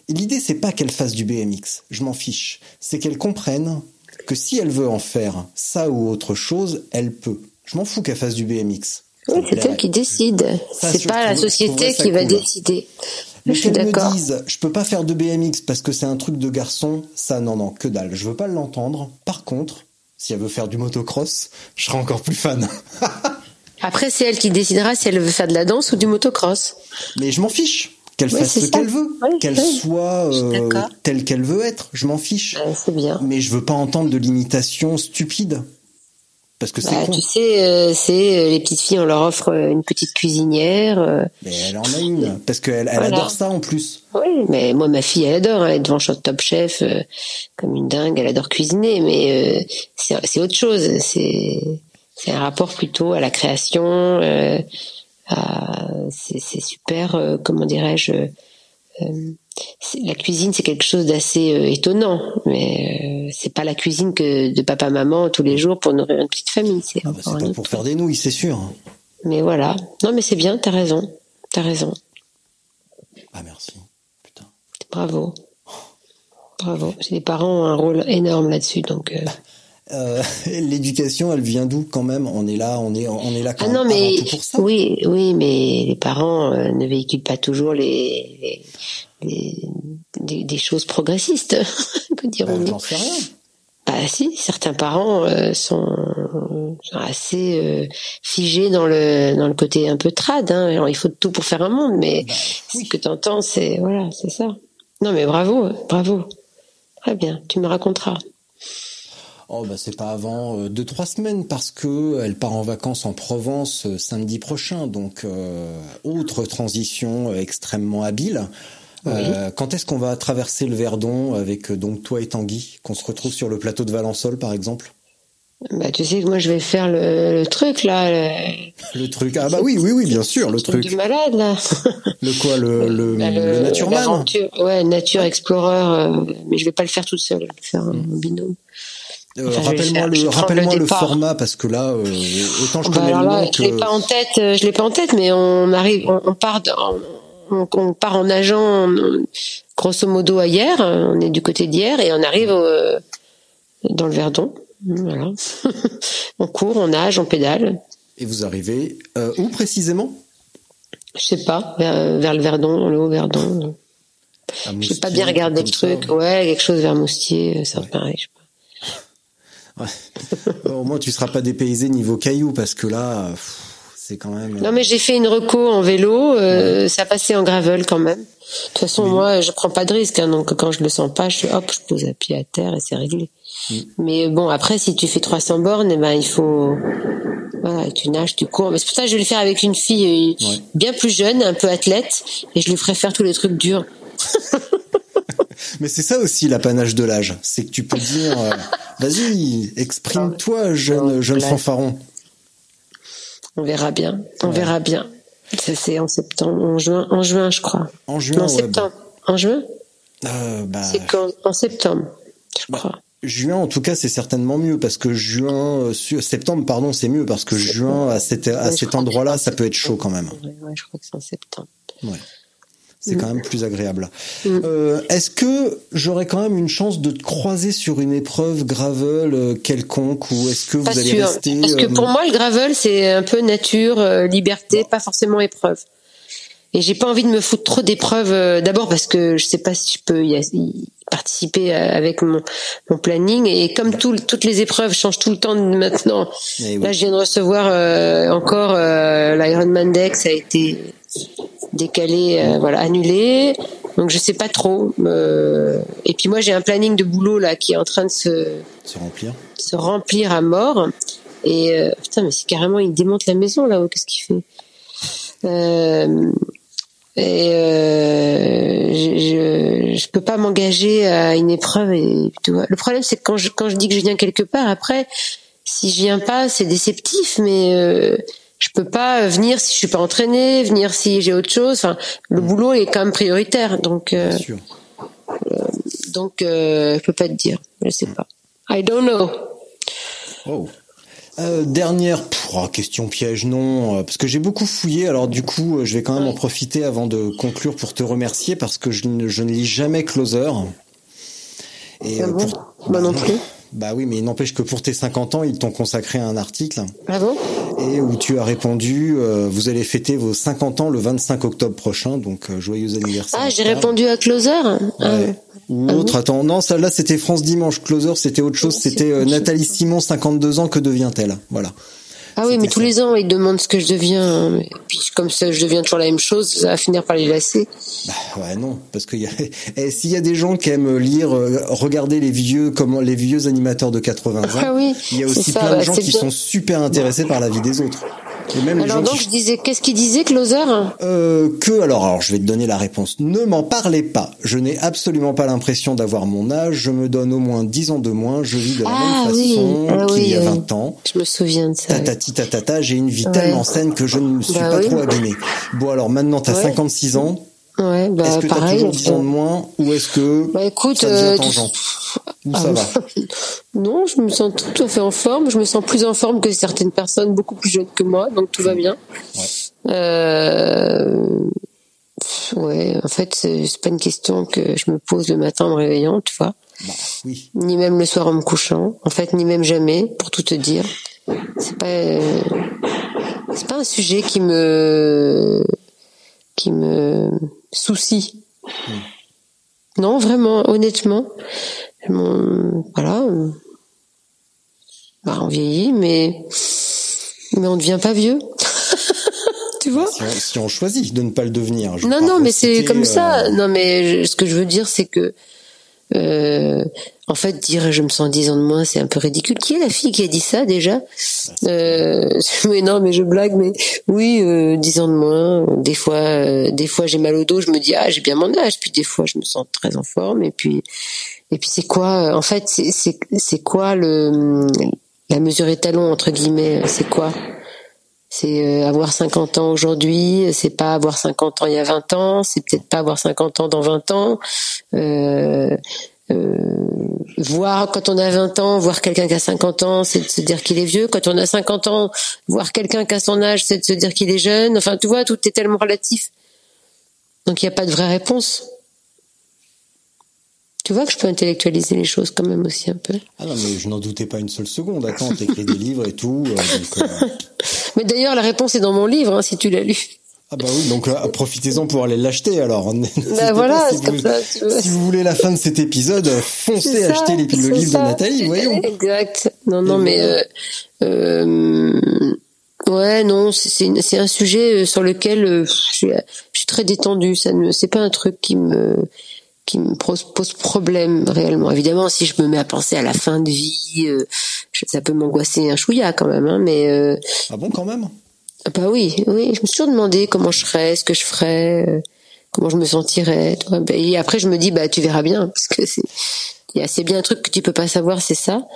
L'idée, c'est pas qu'elle fasse du BMX. Je m'en fiche. C'est qu'elle comprenne que si elle veut en faire ça ou autre chose, elle peut. Je m'en fous qu'elle fasse du BMX. Oui, c'est elle qui décide. C'est pas la société qui va cool. décider. Je suis d'accord. je peux pas faire de BMX parce que c'est un truc de garçon, ça non non, que dalle. Je veux pas l'entendre. Par contre, si elle veut faire du motocross, je serai encore plus fan. <laughs> Après, c'est elle qui décidera si elle veut faire de la danse ou du motocross. Mais je m'en fiche. Qu'elle Oui, fasse ce qu'elle veut, Oui, qu'elle oui. soit euh, telle qu'elle veut être. Je m'en fiche. Bien. Mais je veux pas entendre de limitations stupides. Parce que c'est Bah, tu sais, euh, c'est euh, les petites filles, on leur offre euh, une petite cuisinière. euh, Mais elle en a une. Parce qu'elle elle Voilà. adore ça en plus. Oui, mais moi, ma fille, elle adore. hein, Elle est devant Top Chef euh, comme une dingue. Elle adore cuisiner, mais euh, c'est autre chose. C'est c'est un rapport plutôt à la création. Euh, c'est super. euh, comment dirais-je euh, La cuisine, c'est quelque chose d'assez euh, étonnant, mais euh, c'est pas la cuisine que de papa maman tous les jours pour nourrir une petite famille. C'est Ah bah, pas pour faire des nouilles, c'est sûr. Mais voilà. Non, mais c'est bien. T'as raison. T'as raison. Ah merci. Putain. Bravo. Bravo. Les parents ont un rôle énorme là-dessus, donc. euh, <laughs> Euh, L'éducation, elle vient d'où quand même? On est là, on est, on est là quand Ah non, mais pour ça. oui, oui, mais les parents euh, ne véhiculent pas toujours les, les, des, des choses progressistes, <laughs> que Bah, dirons-nous. J'en sais rien. Bah si, certains parents euh, sont, sont assez euh, figés dans le dans le côté un peu trad. Hein. Alors, il faut tout pour faire un monde, mais Bah, oui. ce que t'entends, c'est voilà, c'est ça. Non, mais bravo, bravo, très bien. Tu me raconteras. Oh bah c'est pas avant euh, deux trois semaines parce que elle part en vacances en Provence euh, samedi prochain donc euh, autre transition euh, extrêmement habile. Euh, quand est-ce qu'on va traverser le Verdon avec euh, donc toi et Tanguy qu'on se retrouve sur le plateau de Valençol par exemple? Bah tu sais que moi je vais faire le, le truc là, le, Le truc. Ah bah oui oui oui bien sûr le truc truc. du malade là. <laughs> le quoi le le, Bah, le Ouais, Nature Explorer, euh, mais je vais pas le faire toute seule, je vais le faire en binôme. Euh, Enfin, rappelle-moi le rappelle-moi le le, format parce que là euh, autant je Bah, connais alors le là, nom je l'ai pas en tête, euh, je l'ai pas en tête, mais on arrive, on, on part, dans- on, on part en nageant, euh, grosso modo à hier, on est du côté d'hier et on arrive au- dans le Verdon. Voilà. <laughs> on court, on nage, on pédale. et vous arrivez euh, où précisément? Je sais pas, vers, vers le Verdon, le haut Verdon. Je sais pas bien regarder le ça, truc. Ouais, quelque chose vers Moustier, ça pareil. je sais pas. <laughs> Au moins, tu seras pas dépaysé niveau cailloux parce que là, pff, c'est quand même. Non mais j'ai fait une reco en vélo, euh, ça passait en gravel quand même. De toute façon moi je prends pas de risque, hein, donc quand je le sens pas, je hop, je pose un pied à terre et c'est réglé. Mais bon après si tu fais 300 bornes, eh ben il faut voilà, tu nages, tu cours. Mais c'est pour ça que je vais le faire avec une fille euh, Ouais. bien plus jeune, un peu athlète, et je lui ferai faire tous les trucs durs. <laughs> Mais c'est ça aussi l'apanage de l'âge, c'est que tu peux dire, euh, <laughs> vas-y, exprime-toi, jeune jeune fanfaron. On verra bien, on verra bien. C'est en septembre, en juin, en juin je crois. En juin, non, ouais, septembre. En juin? Euh, bah, C'est quand? En septembre, je crois. juin, en tout cas, c'est certainement mieux parce que juin, euh, septembre, pardon, c'est mieux parce que juin à cet à Ouais, endroit-là, ça peut être chaud quand même. Ouais, ouais, je crois que c'est en septembre. Ouais. C'est Mm. quand même plus agréable. Euh, Est-ce que j'aurais quand même une chance de te croiser sur une épreuve gravel euh, quelconque ou est-ce que vous Pas allez sûr. rester Parce que euh, pour moi, le gravel, c'est un peu nature, euh, liberté, pas forcément épreuve. Et j'ai pas envie de me foutre trop d'épreuves. euh, D'abord parce que je sais pas si je peux y, participer avec mon, mon planning. Et comme tout, toutes les épreuves changent tout le temps maintenant. Eh oui. Là, je viens de recevoir euh, encore euh, l'Ironman Dex a été décalé, euh, voilà, annulé. Donc je sais pas trop. Euh, et puis moi, j'ai un planning de boulot là qui est en train de se se remplir se remplir à mort. Et euh, putain, mais c'est carrément, il démonte la maison là-haut. Qu'est-ce qu'il fait? Euh, Et je, je, je peux pas m'engager à une épreuve. Et, tu vois. Le problème, c'est que quand je, quand je dis que je viens quelque part, après, si je viens pas, c'est déceptif. Mais euh, Je peux pas venir si je suis pas entraînée, venir si j'ai autre chose. Enfin, le boulot est quand même prioritaire, donc euh, sûr. donc euh, je peux pas te dire. Je sais pas. I don't know. Oh. Euh, dernière oh, question piège, non, euh, parce que j'ai beaucoup fouillé. Alors du coup, euh, je vais quand même en profiter avant de conclure pour te remercier parce que je ne, je ne lis jamais Closer. Et Ah euh, bon pour- Moi non plus. <laughs> Bah oui, mais il n'empêche que pour tes 50 ans, ils t'ont consacré un article Ah bon? Et où tu as répondu euh, vous allez fêter vos 50 ans le 25 octobre prochain, donc euh, joyeux anniversaire. Ah, j'ai répondu à Closer? Ah, Ouais. Ou Ah autre, attends, non, celle-là c'était France Dimanche. Closer, c'était autre chose, c'était euh, Nathalie Simon, 52 ans, que devient-elle? Voilà. Ah oui, mais tous ça. les ans, ils demandent ce que je deviens. Et puis comme ça, je deviens toujours la même chose, ça va finir par les lasser. Bah ouais, non, parce y a, <laughs> eh, s'il y a des gens qui aiment lire, euh, regarder les vieux, comment les vieux animateurs de 80 ans, Ah oui, il y a aussi ça, plein de gens qui bien. sont super intéressés par la vie des autres. Et même les Alors gens donc, qui je disais, qu'est-ce qu'il disait, Closer? Euh, que alors, alors je vais te donner la réponse. Ne m'en parlez pas. Je n'ai absolument pas l'impression d'avoir mon âge. Je me donne au moins 10 ans de moins. Je vis de la Ah même oui, façon ah qu'il oui, y a oui. 20 ans. Je me souviens de ça. Tatati tatata, j'ai une vie Ouais. tellement saine que je ne me suis Bah pas trop abîmée. Bon alors maintenant t'as Ouais. 56 ans. Ouais, bah Est-ce que t'as pareil. toujours 10 ans de moins ou est-ce que Bah écoute, ça devient euh, tangent Ou Ah, ça va non, je me sens tout à fait en forme. Je me sens plus en forme que certaines personnes beaucoup plus jeunes que moi, donc tout va bien. Euh, ouais, en fait, c'est pas une question que je me pose le matin en me réveillant, tu vois, Bah oui. ni même le soir en me couchant. En fait, ni même jamais, pour tout te dire. C'est pas, c'est pas un sujet qui me, qui me soucie. Non, vraiment, honnêtement. Mon- voilà. Bah, on vieillit, mais, mais on ne devient pas vieux. <laughs> tu vois? Si on, si on choisit de ne pas le devenir. je Non, pas non, mais c'est comme euh, ça. Non, mais je- ce que je veux dire, c'est que, euh, en fait, dire je me sens 10 ans de moins, c'est un peu ridicule. Qui est la fille qui a dit ça déjà? Euh, <laughs> Mais non, mais je blague. Mais oui, euh, 10 ans de moins. Des fois, euh, des fois, j'ai mal au dos. Je me dis ah, j'ai bien mon âge. Puis des fois, je me sens très en forme. Et puis, et puis c'est quoi En fait, c'est quoi le la mesure étalon entre guillemets C'est quoi? C'est euh, avoir 50 ans aujourd'hui, c'est pas avoir 50 ans il y a 20 ans, c'est peut-être pas avoir 50 ans dans 20 ans. Euh, euh, voir quand on a 20 ans, voir quelqu'un qui a 50 ans, c'est de se dire qu'il est vieux. Quand on a 50 ans, voir quelqu'un qui a son âge, c'est de se dire qu'il est jeune. Enfin, tu vois, tout est tellement relatif. Donc il n'y a pas de vraie réponse. Tu vois que je peux intellectualiser les choses quand même aussi un peu. Ah non, mais je n'en doutais pas une seule seconde. Attends, t'écris des livres et tout. euh, donc, euh, <laughs> Mais d'ailleurs, la réponse est dans mon livre, hein, si tu l'as lu. Ah bah oui, donc euh, profitez-en pour aller l'acheter alors. <laughs> Bah voilà, si, c'est comme vous, ça, si vous voulez la fin de cet épisode, foncez ça, acheter les- le livre ça. de Nathalie, voyons. Exact. Non, non, mais euh, euh, ouais, non, c'est un sujet euh, sur lequel euh, je suis, je suis très détendue. Ça ne, c'est pas un truc qui me qui me pose, pose problème réellement. Évidemment, si je me mets à penser à la fin de vie, euh, ça peut m'angoisser un chouïa quand même, hein, mais euh, Ah bon, quand même? Ah Bah oui, oui, je me suis toujours demandé comment je serais, ce que je ferais, euh, comment je me sentirais. Bah, Et après, je me dis, bah tu verras bien, parce que c'est, il y a c'est bien un truc que tu peux pas savoir, c'est ça.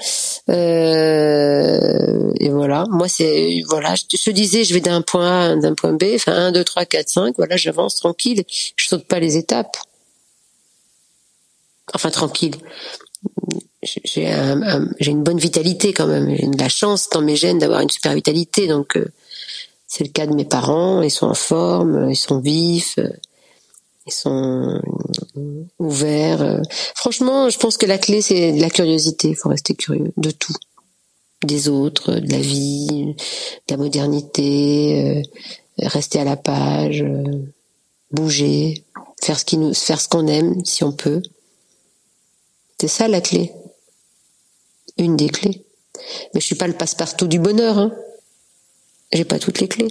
Euh, et voilà, moi c'est, voilà, je te, disais, je vais d'un point A d'un point B, enfin 1, 2, 3, 4, 5, voilà, j'avance tranquille, je saute pas les étapes. Enfin tranquille. J'ai- un, un- une bonne vitalité quand même. J'ai de la chance dans mes gènes d'avoir une super vitalité, donc euh, c'est le cas de mes parents. Ils sont en forme, ils sont vifs, euh, ils sont euh, ouverts. euh. Franchement, je pense que la clé c'est la curiosité. Il faut rester curieux de tout, des autres, de la vie, de la modernité, euh, rester à la page, euh, bouger, faire ce qui nous, faire ce qu'on aime si on peut. C'est ça la clé. Une des clés. Mais je suis pas le passe-partout du bonheur. Hein. J'ai pas toutes les clés.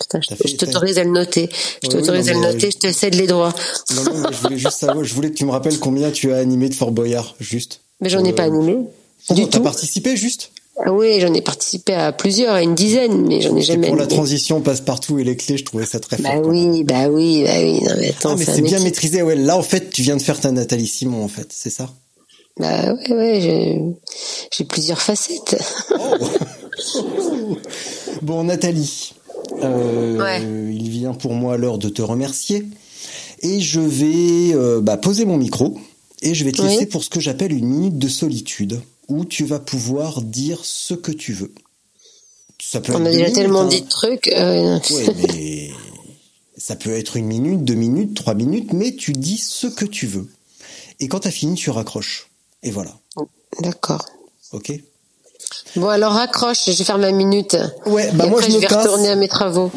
Putain, je, t'autorise à le noter. Je Oui, t'autorise oui, à le noter. je- Je te cède les droits. Non, non, mais je voulais juste savoir, je voulais que tu me rappelles combien tu as animé de Fort Boyard, juste. Mais j'en ai Euh, pas animé. Oh, du tout. participé juste Ah oui, j'en ai participé à plusieurs, à une dizaine, mais j'en ai Et jamais pour la transition passe-partout et les clés, je trouvais ça très fort. Bah oui, bah oui, bah oui. Non mais attends, Ah mais c'est bien maîtrisé, ouais. Là en fait, tu viens de faire ta Nathalie Simon en fait, c'est ça Bah ouais, ouais. J'ai, plusieurs facettes. Bon <laughs> Bon, Nathalie, euh, Ouais. il vient pour moi l'heure de te remercier. Et je vais euh, bah, poser mon micro et je vais te Oui. laisser pour ce que j'appelle une minute de solitude où tu vas pouvoir dire ce que tu veux. Ça peut On être a déjà minutes, tellement hein. dit de trucs. euh, Ouais, mais ça peut être une minute, deux minutes, trois minutes, mais tu dis ce que tu veux. Et quand t'as fini, tu raccroches. Et voilà. D'accord. Ok Bon, alors raccroche, je vais faire ma minute. Ouais, bah Et moi après, je me vais casse. retourner à mes travaux.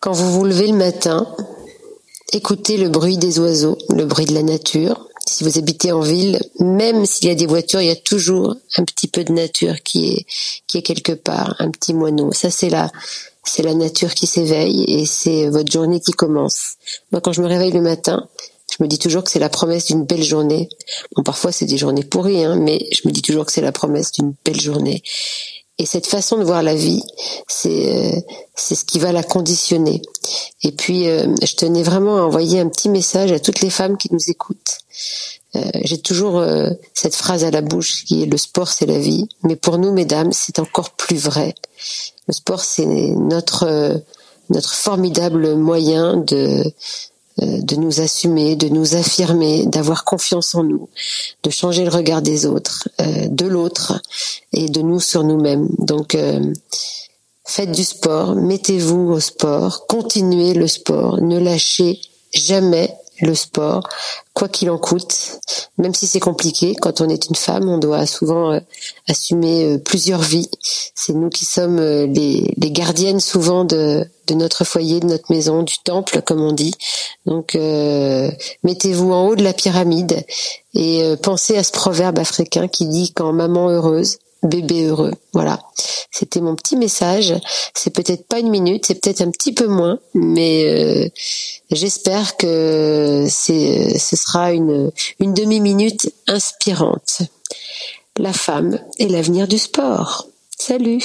Quand vous vous levez le matin, écoutez le bruit des oiseaux, le bruit de la nature. Si vous habitez en ville, même s'il y a des voitures, il y a toujours un petit peu de nature qui est qui est quelque part, un petit moineau. Ça c'est la c'est la nature qui s'éveille et c'est votre journée qui commence. Moi, quand je me réveille le matin, je me dis toujours que c'est la promesse d'une belle journée. Bon, parfois c'est des journées pourries, hein, mais je me dis toujours que c'est la promesse d'une belle journée. Et cette façon de voir la vie, c'est euh, c'est ce qui va la conditionner. Et puis, euh, je tenais vraiment à envoyer un petit message à toutes les femmes qui nous écoutent. Euh, J'ai toujours euh, cette phrase à la bouche qui est le sport, c'est la vie. Mais pour nous, mesdames, c'est encore plus vrai. Le sport, c'est notre euh, notre formidable moyen de euh, de nous assumer, de nous affirmer, d'avoir confiance en nous, de changer le regard des autres, euh, de l'autre et de nous sur nous-mêmes. Donc faites du sport, mettez-vous au sport, continuez le sport, ne lâchez jamais le sport, quoi qu'il en coûte, même si c'est compliqué. Quand on est une femme, on doit souvent euh, assumer euh, plusieurs vies. C'est nous qui sommes euh, les, gardiennes souvent de, de notre foyer, de notre maison, du temple, comme on dit. Donc, mettez-vous en haut de la pyramide et pensez à ce proverbe africain qui dit quand maman heureuse, bébé heureux. Voilà. C'était mon petit message. C'est peut-être pas une minute, c'est peut-être un petit peu moins, mais euh, j'espère que ce sera une, une demi-minute inspirante. La femme est l'avenir du sport. Salut